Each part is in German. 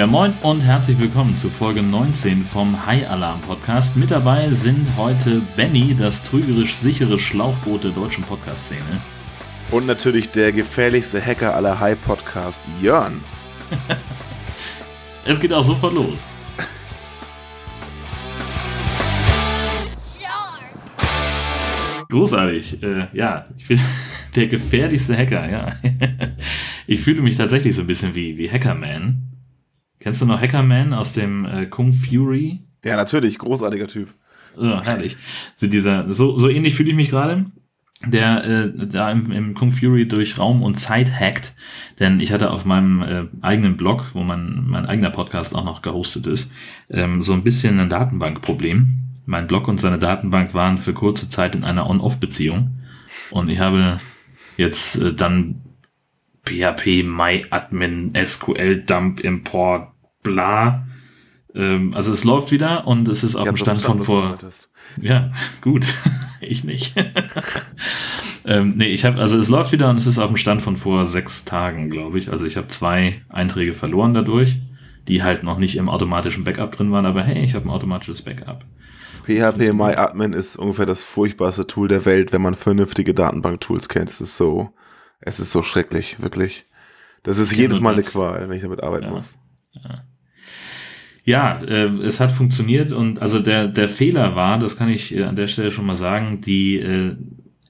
Ja, moin und herzlich willkommen zu Folge 19 vom High Alarm Podcast. Mit dabei sind heute Benny, das trügerisch sichere Schlauchboot der deutschen Podcast-Szene. Und natürlich der gefährlichste Hacker aller High Podcast, Jörn. es geht auch sofort los. Großartig. Äh, ja, ich bin der gefährlichste Hacker, ja. ich fühle mich tatsächlich so ein bisschen wie, wie Hackerman. Kennst du noch Hackerman aus dem äh, Kung Fury? Ja, natürlich, großartiger Typ. Oh, herrlich. So, dieser, so, so ähnlich fühle ich mich gerade, der äh, da im, im Kung Fury durch Raum und Zeit hackt. Denn ich hatte auf meinem äh, eigenen Blog, wo mein, mein eigener Podcast auch noch gehostet ist, ähm, so ein bisschen ein Datenbankproblem. Mein Blog und seine Datenbank waren für kurze Zeit in einer On-Off-Beziehung. Und ich habe jetzt äh, dann PHP, MyAdmin, SQL, Dump, Import, bla. Ähm, also es läuft wieder und es ist auf dem Stand von vor. Ja, gut. ich nicht. ähm, nee, ich habe, also es läuft wieder und es ist auf dem Stand von vor sechs Tagen, glaube ich. Also ich habe zwei Einträge verloren dadurch, die halt noch nicht im automatischen Backup drin waren, aber hey, ich habe ein automatisches Backup. PHP MyAdmin ist ungefähr das furchtbarste Tool der Welt, wenn man vernünftige Datenbank-Tools kennt. Es ist so, es ist so schrecklich, wirklich. Das ist jedes Mal eine Qual, wenn ich damit arbeiten ja. muss. Ja. Ja, äh, es hat funktioniert und also der, der Fehler war, das kann ich äh, an der Stelle schon mal sagen, die äh,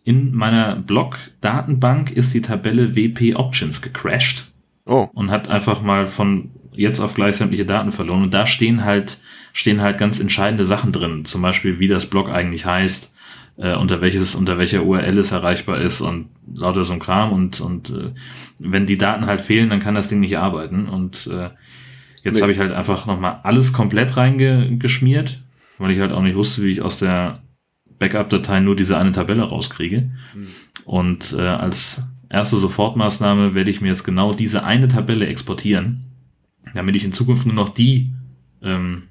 in meiner Blog-Datenbank ist die Tabelle WP Options gecrashed oh. und hat einfach mal von jetzt auf gleich sämtliche Daten verloren. Und da stehen halt, stehen halt ganz entscheidende Sachen drin. Zum Beispiel, wie das Blog eigentlich heißt, äh, unter welches, unter welcher URL es erreichbar ist und lauter so ein Kram. Und, und äh, wenn die Daten halt fehlen, dann kann das Ding nicht arbeiten. Und äh, Jetzt nee. habe ich halt einfach nochmal alles komplett reingeschmiert, weil ich halt auch nicht wusste, wie ich aus der Backup-Datei nur diese eine Tabelle rauskriege. Mhm. Und äh, als erste Sofortmaßnahme werde ich mir jetzt genau diese eine Tabelle exportieren, damit ich in Zukunft nur noch die ähm,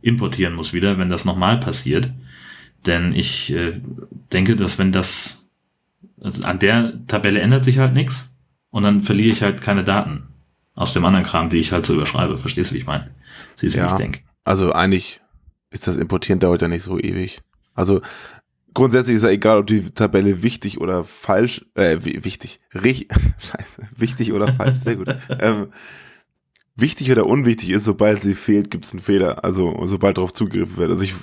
importieren muss wieder, wenn das nochmal passiert. Denn ich äh, denke, dass wenn das also an der Tabelle ändert sich halt nichts und dann verliere ich halt keine Daten aus dem anderen Kram, die ich halt so überschreibe. Verstehst du, wie ich meine? Siehst du, ja, wie ich denke? Also eigentlich ist das Importieren dauert ja nicht so ewig. Also grundsätzlich ist ja egal, ob die Tabelle wichtig oder falsch, äh, wichtig, richtig, scheiße, wichtig oder falsch, sehr gut. ähm, wichtig oder unwichtig ist, sobald sie fehlt, gibt es einen Fehler. Also sobald darauf zugegriffen wird. Also ich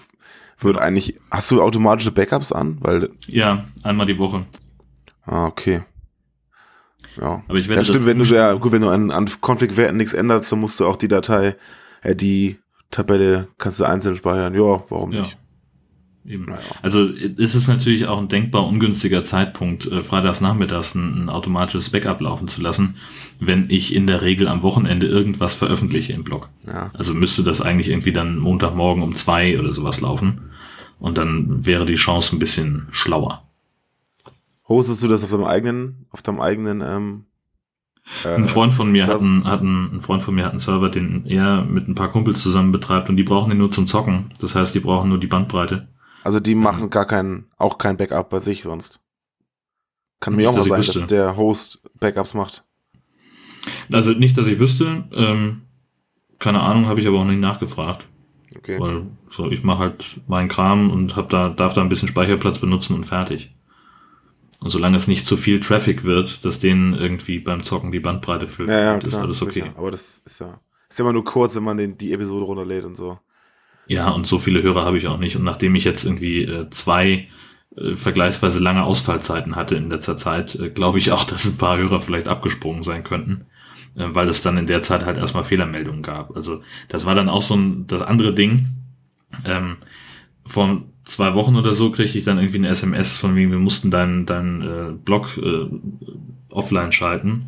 würde eigentlich, hast du automatische Backups an? Weil ja, einmal die Woche. Ah, okay. Ja. Aber ich werde ja, stimmt, wenn du ja, gut, wenn du an, an Config-Werten nichts änderst, dann musst du auch die Datei, äh, die Tabelle kannst du einzeln speichern. Ja, warum ja. nicht? Eben. Naja. Also ist es natürlich auch ein denkbar ungünstiger Zeitpunkt, äh, freitags nachmittags ein, ein, automatisches Backup laufen zu lassen, wenn ich in der Regel am Wochenende irgendwas veröffentliche im Blog. Ja. Also müsste das eigentlich irgendwie dann Montagmorgen um zwei oder sowas laufen. Und dann wäre die Chance ein bisschen schlauer. Hostest du das auf deinem eigenen, auf deinem eigenen, ähm, äh, ein Freund von mir hat einen, hat einen, ein Freund von mir hat einen Server, den er mit ein paar Kumpels zusammen betreibt und die brauchen den nur zum Zocken. Das heißt, die brauchen nur die Bandbreite. Also die machen gar kein, auch kein Backup bei sich sonst. Kann mir auch mal sein, wüsste. dass der Host Backups macht. Also nicht, dass ich wüsste. Ähm, keine Ahnung, habe ich aber auch nicht nachgefragt. Okay. Weil so, ich mache halt meinen Kram und hab da, darf da ein bisschen Speicherplatz benutzen und fertig. Und solange es nicht zu viel Traffic wird, dass denen irgendwie beim Zocken die Bandbreite füllt, ja, ja, ist klar, alles okay. Sicher. Aber das ist ja, ist ja immer nur kurz, wenn man den, die Episode runterlädt und so. Ja, und so viele Hörer habe ich auch nicht. Und nachdem ich jetzt irgendwie äh, zwei äh, vergleichsweise lange Ausfallzeiten hatte in letzter Zeit, äh, glaube ich auch, dass ein paar Hörer vielleicht abgesprungen sein könnten, äh, weil es dann in der Zeit halt erstmal Fehlermeldungen gab. Also das war dann auch so ein, das andere Ding. Ähm, vor zwei Wochen oder so kriegte ich dann irgendwie eine SMS von wegen, wir mussten deinen dein, äh, Blog äh, offline schalten,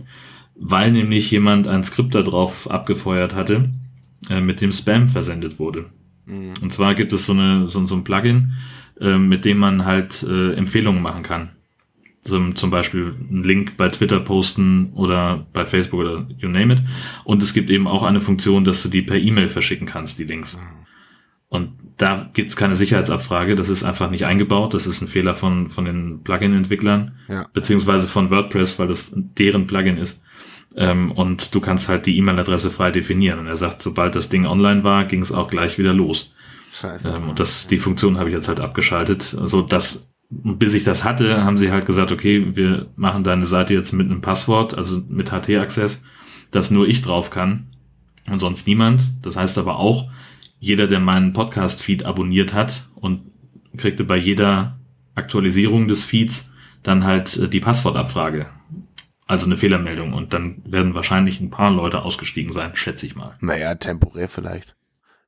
weil nämlich jemand ein Skript da drauf abgefeuert hatte, äh, mit dem Spam versendet wurde. Mhm. Und zwar gibt es so, eine, so, so ein Plugin, äh, mit dem man halt äh, Empfehlungen machen kann. So, zum Beispiel einen Link bei Twitter posten oder bei Facebook oder you name it. Und es gibt eben auch eine Funktion, dass du die per E-Mail verschicken kannst, die Links. Mhm. Und da gibt es keine Sicherheitsabfrage, das ist einfach nicht eingebaut, das ist ein Fehler von, von den Plugin-Entwicklern, ja. beziehungsweise von WordPress, weil das deren Plugin ist. Ähm, und du kannst halt die E-Mail-Adresse frei definieren. Und er sagt, sobald das Ding online war, ging es auch gleich wieder los. Scheiße. Ähm, und das, die Funktion habe ich jetzt halt abgeschaltet. Also das, bis ich das hatte, haben sie halt gesagt, okay, wir machen deine Seite jetzt mit einem Passwort, also mit HT-Access, dass nur ich drauf kann und sonst niemand. Das heißt aber auch, jeder, der meinen Podcast-Feed abonniert hat und kriegte bei jeder Aktualisierung des Feeds dann halt äh, die Passwortabfrage. Also eine Fehlermeldung. Und dann werden wahrscheinlich ein paar Leute ausgestiegen sein, schätze ich mal. Naja, temporär vielleicht.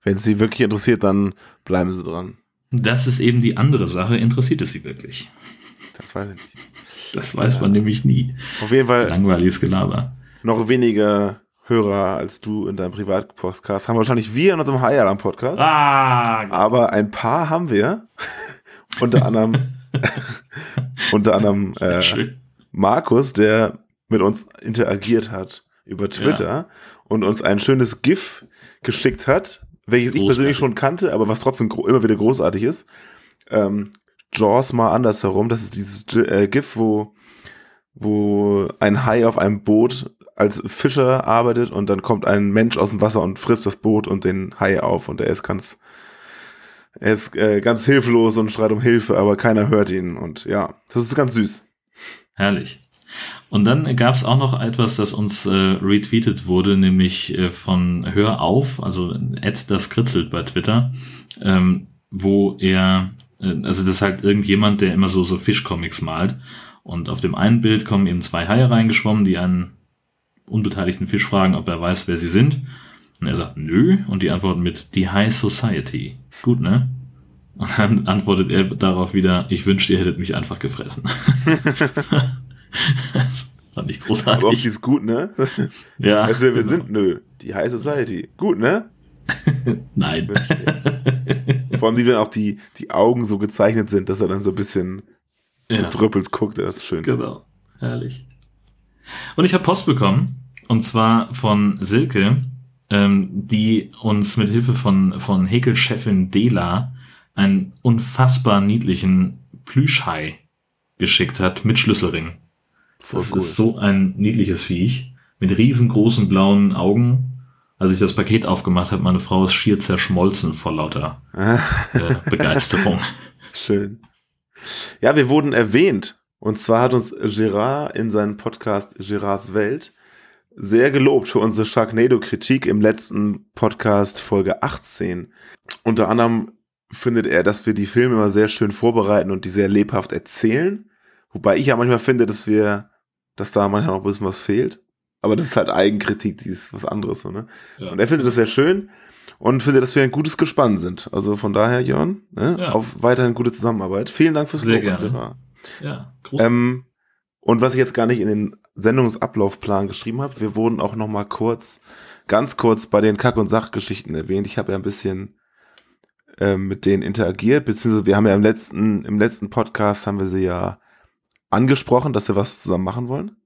Wenn es sie wirklich interessiert, dann bleiben sie dran. Das ist eben die andere Sache. Interessiert es sie wirklich? Das weiß ich nicht. Das weiß ja. man nämlich nie. Auf jeden Fall. Langweiliges Gelaber. Noch weniger Hörer als du in deinem Privatpodcast haben wahrscheinlich wir in unserem High Alarm Podcast. Ah, aber ein paar haben wir. unter anderem, unter anderem äh, Markus, der mit uns interagiert hat über Twitter ja. und uns ein schönes GIF geschickt hat, welches ich persönlich schon kannte, aber was trotzdem immer wieder großartig ist. Ähm, Jaws mal andersherum. Das ist dieses äh, GIF, wo, wo ein Hai auf einem Boot als Fischer arbeitet und dann kommt ein Mensch aus dem Wasser und frisst das Boot und den Hai auf und er ist ganz, er ist äh, ganz hilflos und schreit um Hilfe, aber keiner hört ihn und ja, das ist ganz süß. Herrlich. Und dann gab es auch noch etwas, das uns äh, retweetet wurde, nämlich äh, von Hör auf, also Ed das kritzelt bei Twitter, ähm, wo er, äh, also das ist halt irgendjemand, der immer so, so Fischcomics malt. Und auf dem einen Bild kommen eben zwei Haie reingeschwommen, die einen unbeteiligten Fisch fragen, ob er weiß, wer sie sind. Und er sagt, nö. Und die antworten mit, die High Society. Gut, ne? Und dann antwortet er darauf wieder, ich wünschte, ihr hättet mich einfach gefressen. das fand ich großartig. Aber auch die ist gut, ne? Ja. Also wir genau. sind, nö, die High Society. Gut, ne? Nein. Vor allem, wie dann auch die, die Augen so gezeichnet sind, dass er dann so ein bisschen ja. betrüppelt guckt, das ist schön. Genau. Herrlich. Und ich habe Post bekommen, und zwar von Silke, ähm, die uns mit Hilfe von, von Häkelchefin Dela einen unfassbar niedlichen Plüschhai geschickt hat mit Schlüsselring. Voll das cool. ist so ein niedliches Viech mit riesengroßen blauen Augen. Als ich das Paket aufgemacht habe, meine Frau ist schier zerschmolzen vor lauter äh, Begeisterung. Schön. Ja, wir wurden erwähnt. Und zwar hat uns Gerard in seinem Podcast Gerards Welt sehr gelobt für unsere Sharknado-Kritik im letzten Podcast Folge 18. Unter anderem findet er, dass wir die Filme immer sehr schön vorbereiten und die sehr lebhaft erzählen. Wobei ich ja manchmal finde, dass wir, dass da manchmal noch ein bisschen was fehlt. Aber das ist halt Eigenkritik, die ist was anderes, so, ne? Ja. Und er findet das sehr schön und findet, dass wir ein gutes Gespann sind. Also von daher, Jörn, ne? Ja. auf weiterhin gute Zusammenarbeit. Vielen Dank fürs Lob, gerne. Ja. Ähm, und was ich jetzt gar nicht in den Sendungsablaufplan geschrieben habe, wir wurden auch noch mal kurz, ganz kurz bei den Kack- und Sachgeschichten erwähnt. Ich habe ja ein bisschen ähm, mit denen interagiert, beziehungsweise wir haben ja im letzten, im letzten Podcast haben wir sie ja angesprochen, dass sie was zusammen machen wollen.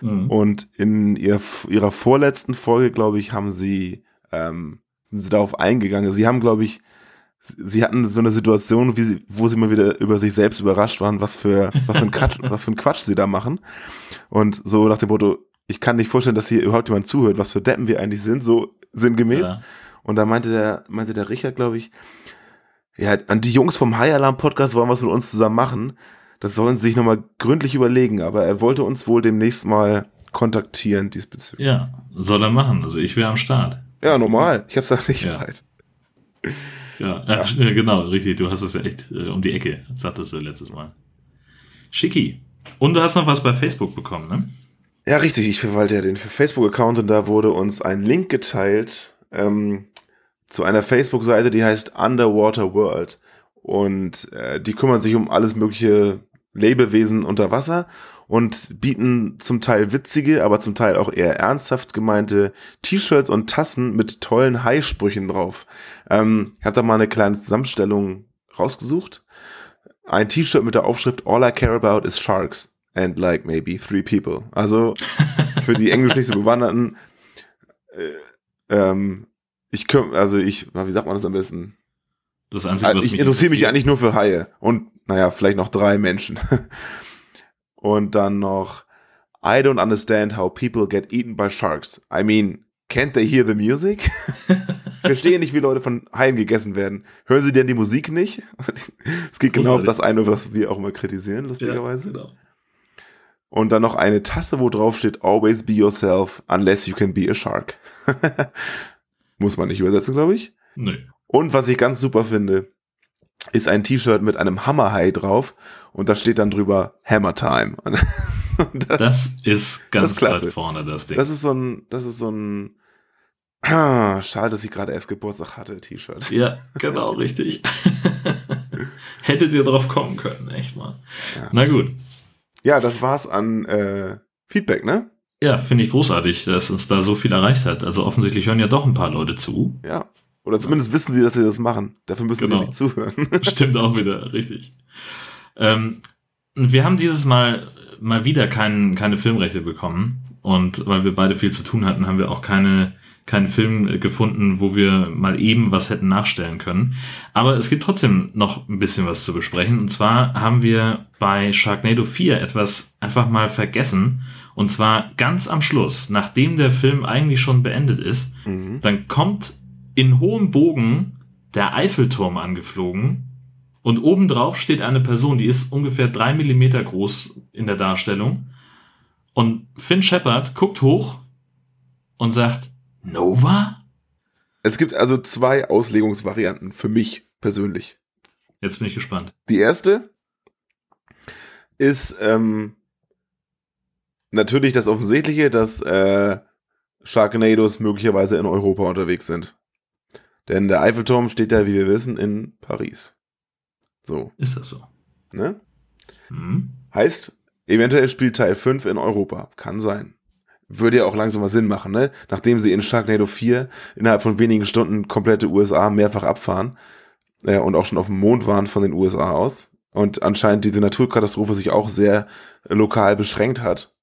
Mhm. Und in ihr, ihrer vorletzten Folge, glaube ich, haben sie, ähm, sind sie darauf eingegangen. Sie haben, glaube ich, sie hatten so eine Situation, wie sie, wo sie mal wieder über sich selbst überrascht waren, was für, was für ein Quatsch, was für ein Quatsch sie da machen. Und so nach dem Motto, ich kann nicht vorstellen, dass hier überhaupt jemand zuhört, was für Deppen wir eigentlich sind, so sinngemäß. Ja. Und da meinte der, meinte der Richard, glaube ich, ja, an die Jungs vom High Alarm Podcast wollen was mit uns zusammen machen. Das sollen sie sich nochmal gründlich überlegen, aber er wollte uns wohl demnächst mal kontaktieren diesbezüglich. Ja, soll er machen. Also ich wäre am Start. Ja, normal. Ich hab's auch nicht ja. weit. Ja, ja. ja, genau, richtig. Du hast es ja echt äh, um die Ecke, sagtest du letztes Mal. Schicki. Und du hast noch was bei Facebook bekommen, ne? Ja, richtig. Ich verwalte ja den Facebook-Account und da wurde uns ein Link geteilt ähm, zu einer Facebook-Seite, die heißt Underwater World. Und äh, die kümmern sich um alles mögliche Lebewesen unter Wasser und bieten zum Teil witzige, aber zum Teil auch eher ernsthaft gemeinte T-Shirts und Tassen mit tollen Hai-Sprüchen drauf. Ähm, ich habe da mal eine kleine Zusammenstellung rausgesucht. Ein T-Shirt mit der Aufschrift All I care about is sharks and like maybe three people. Also für die englisch bewanderten äh, ähm, ich könnte, also ich, wie sagt man das am besten? Das Einzige, was ich interessiere mich eigentlich nur für Haie und naja, vielleicht noch drei Menschen. und dann noch I don't understand how people get eaten by sharks. I mean, can't they hear the music? ich verstehe nicht, wie Leute von Haien gegessen werden. Hören sie denn die Musik nicht? Es geht genau auf das eine, was wir auch immer kritisieren, lustigerweise. Ja, genau. Und dann noch eine Tasse, wo drauf steht, always be yourself, unless you can be a shark. Muss man nicht übersetzen, glaube ich. Nö. Und was ich ganz super finde, ist ein T-Shirt mit einem Hammerhai drauf und da steht dann drüber Hammer Time. Und Das ist ganz Das klasse. weit vorne, das Ding. das ist so ein, das ist so ein, ah, schade, dass ich gerade erst Geburtstag hatte, T-Shirt. ja, genau, richtig. Hättet ihr drauf kommen können, echt mal. Ja. Na gut. Ja, das war's an äh, Feedback, ne? Ja, finde ich großartig, dass uns da so viel erreicht hat. Also offensichtlich hören ja doch ein paar Leute zu. Ja. Oder zumindest wissen sie, dass sie das machen. Dafür müssen Genau. sie nicht zuhören. Stimmt auch wieder, richtig. Ähm, wir haben dieses Mal mal wieder kein, keine Filmrechte bekommen. Und weil wir beide viel zu tun hatten, haben wir auch keine, keinen Film gefunden, wo wir mal eben was hätten nachstellen können. Aber es gibt trotzdem noch ein bisschen was zu besprechen. Und zwar haben wir bei Sharknado 4 etwas einfach mal vergessen. Und zwar ganz am Schluss, nachdem der Film eigentlich schon beendet ist, Mhm. dann kommt in hohem Bogen der Eiffelturm angeflogen und obendrauf steht eine Person, die ist ungefähr drei Millimeter groß in der Darstellung. Und Finn Shepard guckt hoch und sagt, Nova? Es gibt also zwei Auslegungsvarianten für mich persönlich. Jetzt bin ich gespannt. Die erste ist ähm, natürlich das Offensichtliche, dass äh, Sharknados möglicherweise in Europa unterwegs sind. Denn der Eiffelturm steht ja, wie wir wissen, in Paris. So, Ist das so? ne? Hm? Heißt, eventuell spielt Teil 5 in Europa. Kann sein. Würde ja auch langsam mal Sinn machen, ne? Nachdem sie in Sharknado 4 innerhalb von wenigen Stunden komplette USA mehrfach abfahren äh, und auch schon auf dem Mond waren von den USA aus und anscheinend diese Naturkatastrophe sich auch sehr lokal beschränkt hat,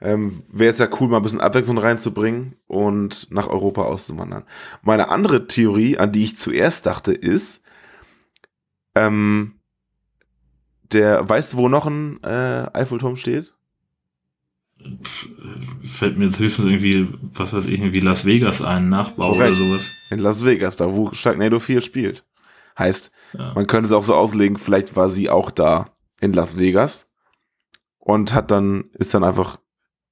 ähm, wäre es ja cool, mal ein bisschen Abwechslung reinzubringen und nach Europa auszuwandern. Meine andere Theorie, an die ich zuerst dachte, ist, ähm, der, weißt du, wo noch ein äh, Eiffelturm steht? Fällt mir jetzt höchstens irgendwie, was weiß ich, irgendwie Las Vegas ein, Nachbau Korrekt. oder sowas. In Las Vegas, da wo Sharknado 4 spielt. Heißt, Ja. man könnte es auch so auslegen, vielleicht war sie auch da in Las Vegas und hat dann, ist dann einfach,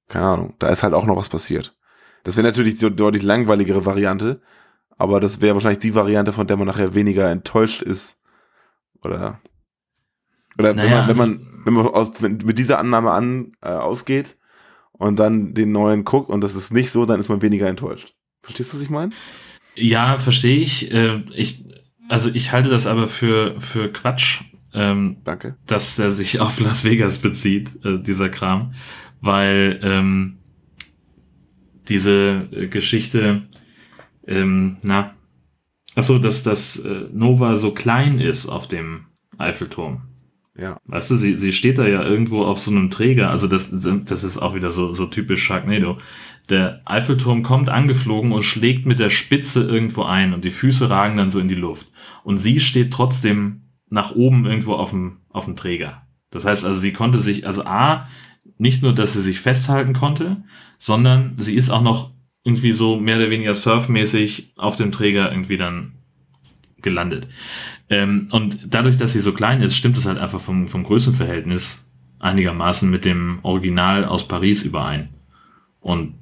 keine Ahnung, da ist halt auch noch was passiert. Das wäre natürlich die deutlich langweiligere Variante, aber das wäre wahrscheinlich die Variante, von der man nachher weniger enttäuscht ist. Oder, oder Naja, wenn man, wenn also- man, wenn man aus, wenn, mit dieser Annahme an, äh, ausgeht und dann den neuen guckt und das ist nicht so, dann ist man weniger enttäuscht. Verstehst du, was ich meine? Ja, verstehe ich. Äh, ich. Also ich halte das aber für, für Quatsch, ähm, Danke. dass er sich auf Las Vegas bezieht, äh, dieser Kram, weil ähm, diese äh, Geschichte, ähm, na, achso, dass das äh, Nova so klein ist auf dem Eiffelturm. Ja. Weißt du, sie, sie steht da ja irgendwo auf so einem Träger, also das, das ist auch wieder so, so typisch Sharknado. Der Eiffelturm kommt angeflogen und schlägt mit der Spitze irgendwo ein und die Füße ragen dann so in die Luft. Und sie steht trotzdem nach oben irgendwo auf dem, auf dem Träger. Das heißt also, sie konnte sich, also A, nicht nur, dass sie sich festhalten konnte, sondern sie ist auch noch irgendwie so mehr oder weniger surfmäßig auf dem Träger irgendwie dann gelandet. Ähm, und dadurch, dass sie so klein ist, stimmt es halt einfach vom, vom Größenverhältnis einigermaßen mit dem Original aus Paris überein. Und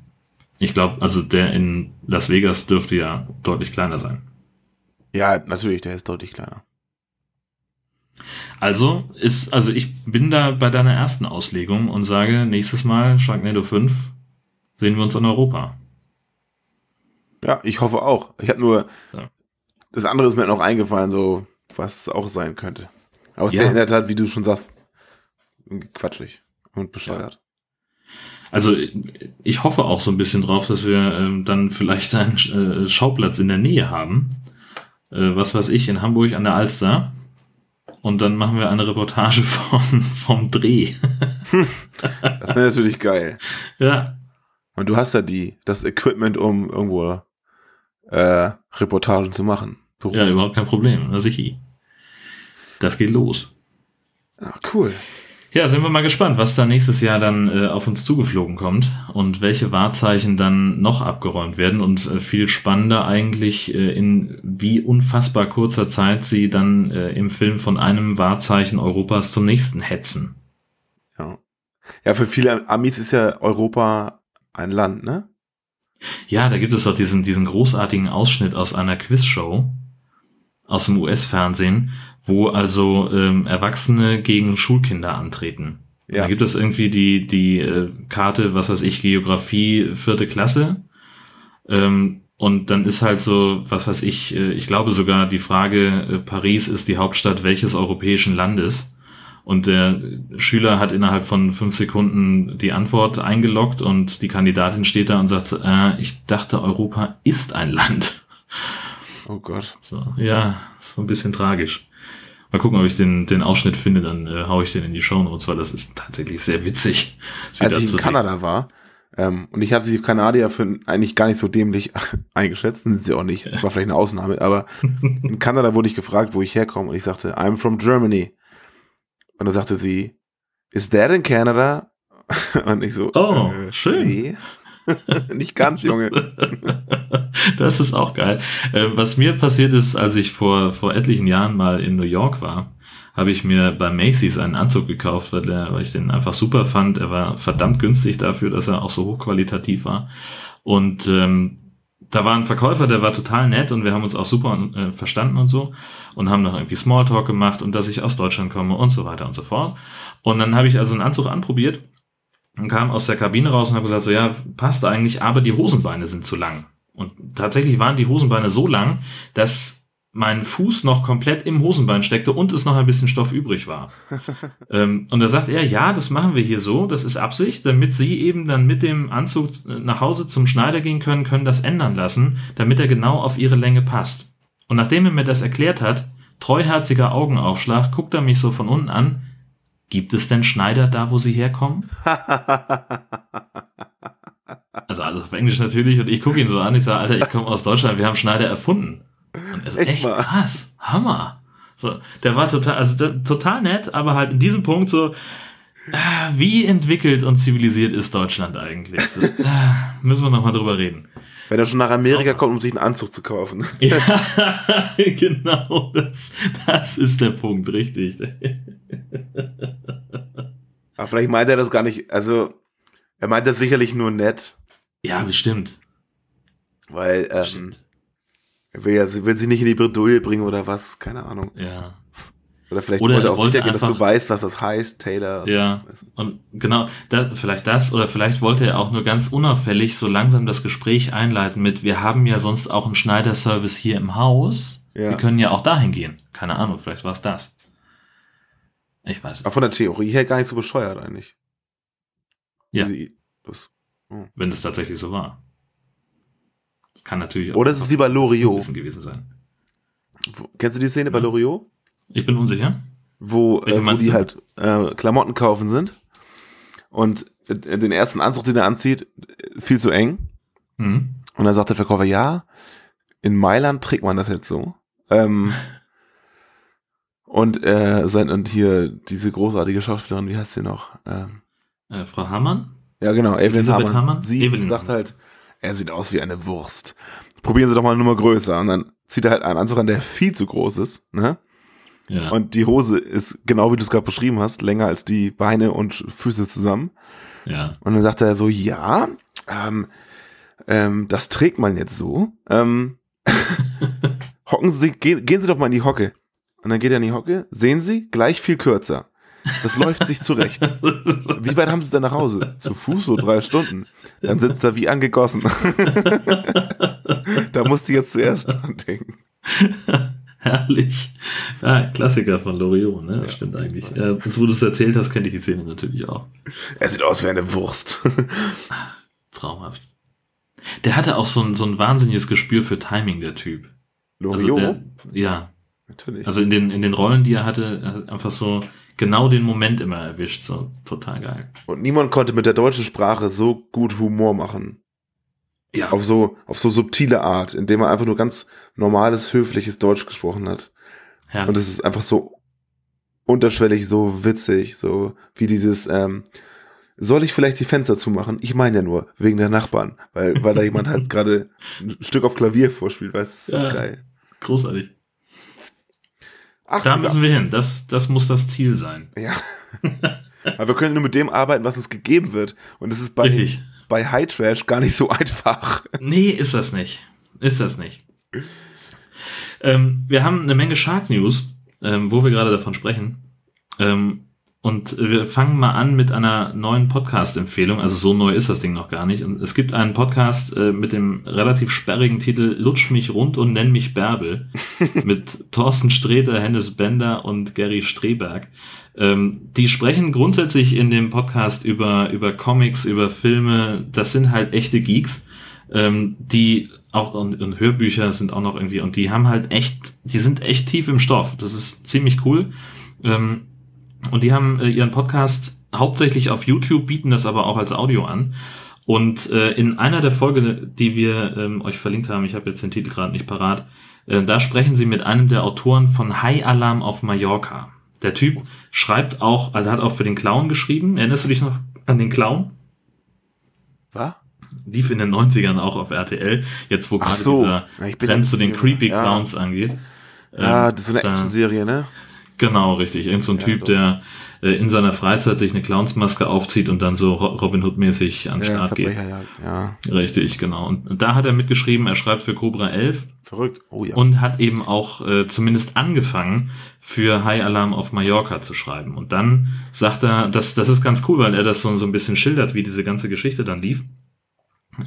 ich glaube, also der in Las Vegas dürfte ja deutlich kleiner sein. Ja, natürlich, der ist deutlich kleiner. Also ist, also ich bin da bei deiner ersten Auslegung und sage, nächstes Mal Sharknado 5 sehen wir uns in Europa. Ja, ich hoffe auch. Ich hatte nur, Ja. das andere ist mir noch eingefallen, so, was auch sein könnte. Aber es Ja. in der Tat, wie du schon sagst, quatschig und bescheuert. Also ich hoffe auch so ein bisschen drauf, dass wir ähm, dann vielleicht einen äh, Schauplatz in der Nähe haben. Äh, was weiß ich, in Hamburg an der Alster. Und dann machen wir eine Reportage vom, vom Dreh. Das wäre natürlich geil. ja, Und du hast ja die, das Equipment, um irgendwo äh, Reportagen zu machen. Berufen. ja, überhaupt kein Problem. Na sicher. Das geht los. Ah, cool. Ja, sind wir mal gespannt, was da nächstes Jahr dann äh, auf uns zugeflogen kommt und welche Wahrzeichen dann noch abgeräumt werden und äh, viel spannender eigentlich, äh, in wie unfassbar kurzer Zeit sie dann äh, im Film von einem Wahrzeichen Europas zum nächsten hetzen. Ja. Ja, für viele Amis ist ja Europa ein Land, ne? Ja, da gibt es doch diesen, diesen großartigen Ausschnitt aus einer Quizshow aus dem US-Fernsehen, wo also ähm, Erwachsene gegen Schulkinder antreten. Ja. Da gibt es irgendwie die, die äh, Karte, was weiß ich, Geografie, vierte Klasse. Ähm, und dann ist halt so, was weiß ich, äh, ich glaube sogar die Frage, äh, Paris ist die Hauptstadt welches europäischen Landes? Und der Schüler hat innerhalb von fünf Sekunden die Antwort eingeloggt und die Kandidatin steht da und sagt, äh, ich dachte, Europa ist ein Land. Oh Gott. So, ja, so ein bisschen tragisch. Mal gucken, ob ich den, den Ausschnitt finde, dann äh, hau ich den in die Show Notes, weil das ist tatsächlich sehr witzig. Als ich in Kanada war, ähm, und ich habe die Kanadier für eigentlich gar nicht so dämlich eingeschätzt, sind sie auch nicht, war vielleicht eine Ausnahme, aber in Kanada wurde ich gefragt, wo ich herkomme und ich sagte, I'm from Germany. Und dann sagte sie, is that in Canada? Und ich so, oh, äh, schön. Nee. Nicht ganz, Junge. das ist auch geil. Äh, was mir passiert ist, als ich vor, vor etlichen Jahren mal in New York war, habe ich mir bei Macy's einen Anzug gekauft, weil, der, weil ich den einfach super fand. Er war verdammt günstig dafür, dass er auch so hochqualitativ war. Und ähm, da war ein Verkäufer, der war total nett und wir haben uns auch super äh, verstanden und so und haben noch irgendwie Smalltalk gemacht und dass ich aus Deutschland komme und so weiter und so fort. Und dann habe ich also einen Anzug anprobiert und kam aus der Kabine raus und habe gesagt, so ja, passt eigentlich, aber die Hosenbeine sind zu lang. Und tatsächlich waren die Hosenbeine so lang, dass mein Fuß noch komplett im Hosenbein steckte und es noch ein bisschen Stoff übrig war. ähm, und da sagt er, ja, das machen wir hier so, das ist Absicht, damit Sie eben dann mit dem Anzug nach Hause zum Schneider gehen können, können das ändern lassen, damit er genau auf Ihre Länge passt. Und nachdem er mir das erklärt hat, treuherziger Augenaufschlag, guckt er mich so von unten an, Gibt es denn Schneider da, wo sie herkommen? also alles auf Englisch natürlich und ich gucke ihn so an, ich sage, Alter, ich komme aus Deutschland, wir haben Schneider erfunden. Und er ist echt, echt krass, Hammer. So, der war total, also der, total nett, aber halt in diesem Punkt so, ah, wie entwickelt und zivilisiert ist Deutschland eigentlich? So, ah, müssen wir nochmal drüber reden. Wenn er schon nach Amerika kommt, um sich einen Anzug zu kaufen. Ja, genau, das, das ist der Punkt, richtig. Aber vielleicht meint er das gar nicht, also er meint das sicherlich nur nett. Ja, bestimmt. Weil ähm, bestimmt. er will, ja, will sie nicht in die Bredouille bringen oder was, keine Ahnung. Ja. Oder vielleicht oder wollte er auch sicher gehen, dass du weißt, was das heißt, Taylor. Ja, und genau, da, vielleicht das, oder vielleicht wollte er auch nur ganz unauffällig so langsam das Gespräch einleiten mit, wir haben ja sonst auch einen Schneiderservice hier im Haus. Ja. Wir können ja auch dahin gehen. Keine Ahnung, vielleicht war es das. Ich weiß es. Aber von der Theorie her gar nicht so bescheuert eigentlich. Ja. Das, oh. Wenn das tatsächlich so war. Das kann natürlich auch. Oder es ist wie bei Loriot. gewesen sein. Wo, kennst du die Szene ja. bei Loriot? Ich bin unsicher. Wo, äh, wo die du? halt äh, Klamotten kaufen sind. Und äh, den ersten Anzug, den er anzieht, viel zu eng. Mhm. Und dann sagt der Verkäufer, ja, in Mailand trägt man das jetzt so. Ähm, und äh, sein und hier diese großartige Schauspielerin, wie heißt sie noch? Ähm, äh, Frau Hamann? Ja, genau, Evelyn Hamann. Hamann. Sie Evelyn. sagt halt, er sieht aus wie eine Wurst. Probieren Sie doch mal eine Nummer größer. Und dann zieht er halt einen Anzug an, der viel zu groß ist, ne? Ja. Und die Hose ist, genau wie du es gerade beschrieben hast, länger als die Beine und Füße zusammen. Ja. Und dann sagt er so, ja, ähm, ähm, das trägt man jetzt so. Ähm, hocken Sie, gehen, gehen Sie doch mal in die Hocke. Und dann geht er in die Hocke, sehen Sie, gleich viel kürzer. Das läuft sich zurecht. Wie weit haben Sie denn nach Hause? Zu Fuß so drei Stunden. Dann sitzt er wie angegossen. da musste ich jetzt zuerst dran denken. Herrlich. Ja, Klassiker von Loriot, ne? Ja, stimmt eigentlich. Ja, jetzt, wo du es erzählt hast, kenne ich die Szene natürlich auch. Er sieht aus wie eine Wurst. Traumhaft. Der hatte auch so ein, so ein wahnsinniges Gespür für Timing, der Typ. Loriot? Also ja. Natürlich. Also in den, in den Rollen, die er hatte, einfach so genau den Moment immer erwischt. So total geil. Und niemand konnte mit der deutschen Sprache so gut Humor machen. Ja. Auf so, auf so subtile Art, indem er einfach nur ganz normales, höfliches Deutsch gesprochen hat. Ja. Und es ist einfach so unterschwellig so witzig, so wie dieses, ähm, soll ich vielleicht die Fenster zumachen? Ich meine ja nur, wegen der Nachbarn, weil, weil da jemand halt gerade ein Stück auf Klavier vorspielt, weißt du, das ist so Ja. geil. Großartig. Ach, Da müssen wir hin. Das, das muss das Ziel sein. Ja. Aber wir können nur mit dem arbeiten, was uns gegeben wird. Und das ist bei, Richtig. bei High Trash gar nicht so einfach. Nee, ist das nicht. Ist das nicht. Ähm, wir haben eine Menge Shark News, ähm, wo wir gerade davon sprechen. Ähm, und wir fangen mal an mit einer neuen Podcast-Empfehlung. Also so neu ist das Ding noch gar nicht. Und es gibt einen Podcast äh, mit dem relativ sperrigen Titel Lutsch mich rund und nenn mich Bärbel mit Thorsten Sträter, Hennes Bender und Gary Streberg. Ähm, die sprechen grundsätzlich in dem Podcast über, über Comics, über Filme. Das sind halt echte Geeks, ähm, die auch und, und Hörbücher sind auch noch irgendwie und die haben halt echt, die sind echt tief im Stoff. Das ist ziemlich cool. Ähm, und die haben äh, ihren Podcast hauptsächlich auf YouTube, bieten das aber auch als Audio an. Und äh, in einer der Folgen, die wir ähm, euch verlinkt haben, ich habe jetzt den Titel gerade nicht parat, äh, da sprechen sie mit einem der Autoren von High Alarm auf Mallorca. Der Typ schreibt auch, also hat auch für den Clown geschrieben. Erinnerst du dich noch an den Clown? Was? Lief in den 90ern auch auf RTL, jetzt wo gerade so. dieser Ja, Trend ja zu den Creepy ja. Clowns angeht. Ja, Ähm, das ist so eine Actionserie, ne? Genau, richtig. Irgend so ein Ja, Typ, doch. der äh, in seiner Freizeit sich eine Clownsmaske aufzieht und dann so Ro- Robin Hood-mäßig an den Ja, Start geht. Ja. Richtig, genau. Und, und da hat er mitgeschrieben, er schreibt für Cobra 11 Verrückt. Oh ja. und hat eben auch äh, zumindest angefangen, für High Alarm auf Mallorca zu schreiben. Und dann sagt er, das, das ist ganz cool, weil er das so, so ein bisschen schildert, wie diese ganze Geschichte dann lief.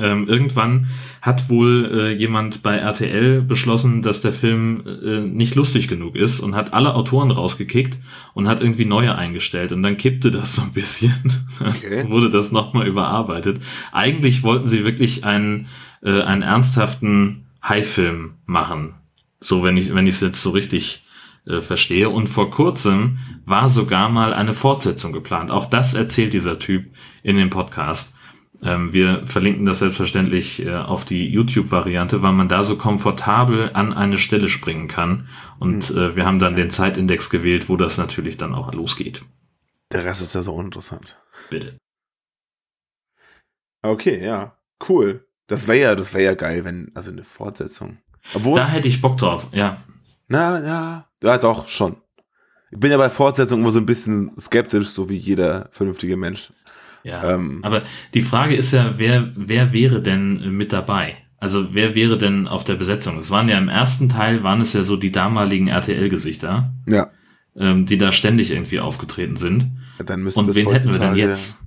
Ähm, irgendwann hat wohl äh, jemand bei RTL beschlossen, dass der Film äh, nicht lustig genug ist und hat alle Autoren rausgekickt und hat irgendwie neue eingestellt und dann kippte das so ein bisschen. Okay. Wurde das nochmal überarbeitet. Eigentlich wollten sie wirklich einen, äh, einen ernsthaften High-Film machen. So, wenn ich wenn ich es jetzt so richtig äh, verstehe. Und vor kurzem war sogar mal eine Fortsetzung geplant. Auch das erzählt dieser Typ in dem Podcast. Ähm, wir verlinken das selbstverständlich äh, auf die YouTube-Variante, weil man da so komfortabel an eine Stelle springen kann. Und äh, wir haben dann den Zeitindex gewählt, wo das natürlich dann auch losgeht. Der Rest ist ja so uninteressant. Bitte. Okay, ja. Cool. Das wäre ja, das wäre ja geil, wenn, also eine Fortsetzung. Obwohl, Da hätte ich Bock drauf, ja. na, ja, ja, doch, schon. Ich bin ja bei Fortsetzungen immer so ein bisschen skeptisch, so wie jeder vernünftige Mensch. Ja. Ähm, Aber die Frage ist ja, wer, wer wäre denn äh, mit dabei? Also wer wäre denn auf der Besetzung? Es waren ja im ersten Teil, waren es ja so die damaligen RTL-Gesichter, ja, ähm, die da ständig irgendwie aufgetreten sind. dann müssen Und wen hätten wir denn jetzt?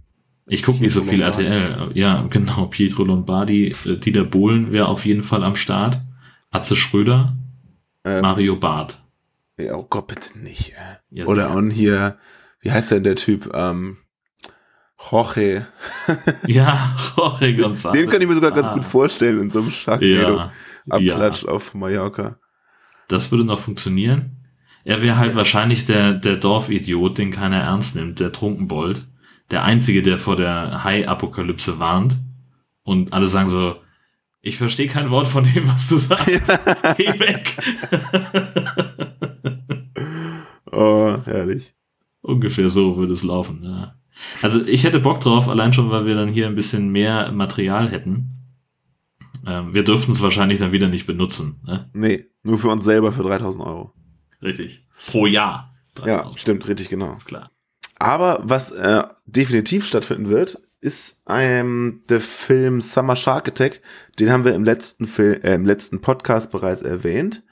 Ich gucke nicht so viel Lombardi. RTL. Ja, genau. Pietro Lombardi, äh, Dieter Bohlen wäre auf jeden Fall am Start. Atze Schröder, Ähm, Mario Barth. Ja, oh Gott, bitte nicht. Äh. Ja, Oder sicher. on hier, wie heißt denn der Typ? Ähm, Jorge. Ja, Jorge González. Den kann ich mir sogar ganz Ah. gut vorstellen in so einem Sharknado. Ja, Abklatsch auf Mallorca. Das würde noch funktionieren. Er wäre halt wahrscheinlich der, der Dorfidiot, den keiner ernst nimmt, der Trunkenbold. Der Einzige, der vor der Hai-Apokalypse warnt. Und alle sagen so, ich verstehe kein Wort von dem, was du sagst. Geh weg. Oh, herrlich. Ungefähr so würde es laufen. Ja. Also ich hätte Bock drauf, allein schon, weil wir dann hier ein bisschen mehr Material hätten. Ähm, wir dürften es wahrscheinlich dann wieder nicht benutzen. Ne? Nee, nur für uns selber für 3000 Euro. Richtig. Pro Jahr. Ja, 3000. stimmt, richtig, genau. Ist klar. Aber was äh, definitiv stattfinden wird, ist ähm, der Film Summer Shark Attack. Den haben wir im letzten Film, äh, im letzten Podcast bereits erwähnt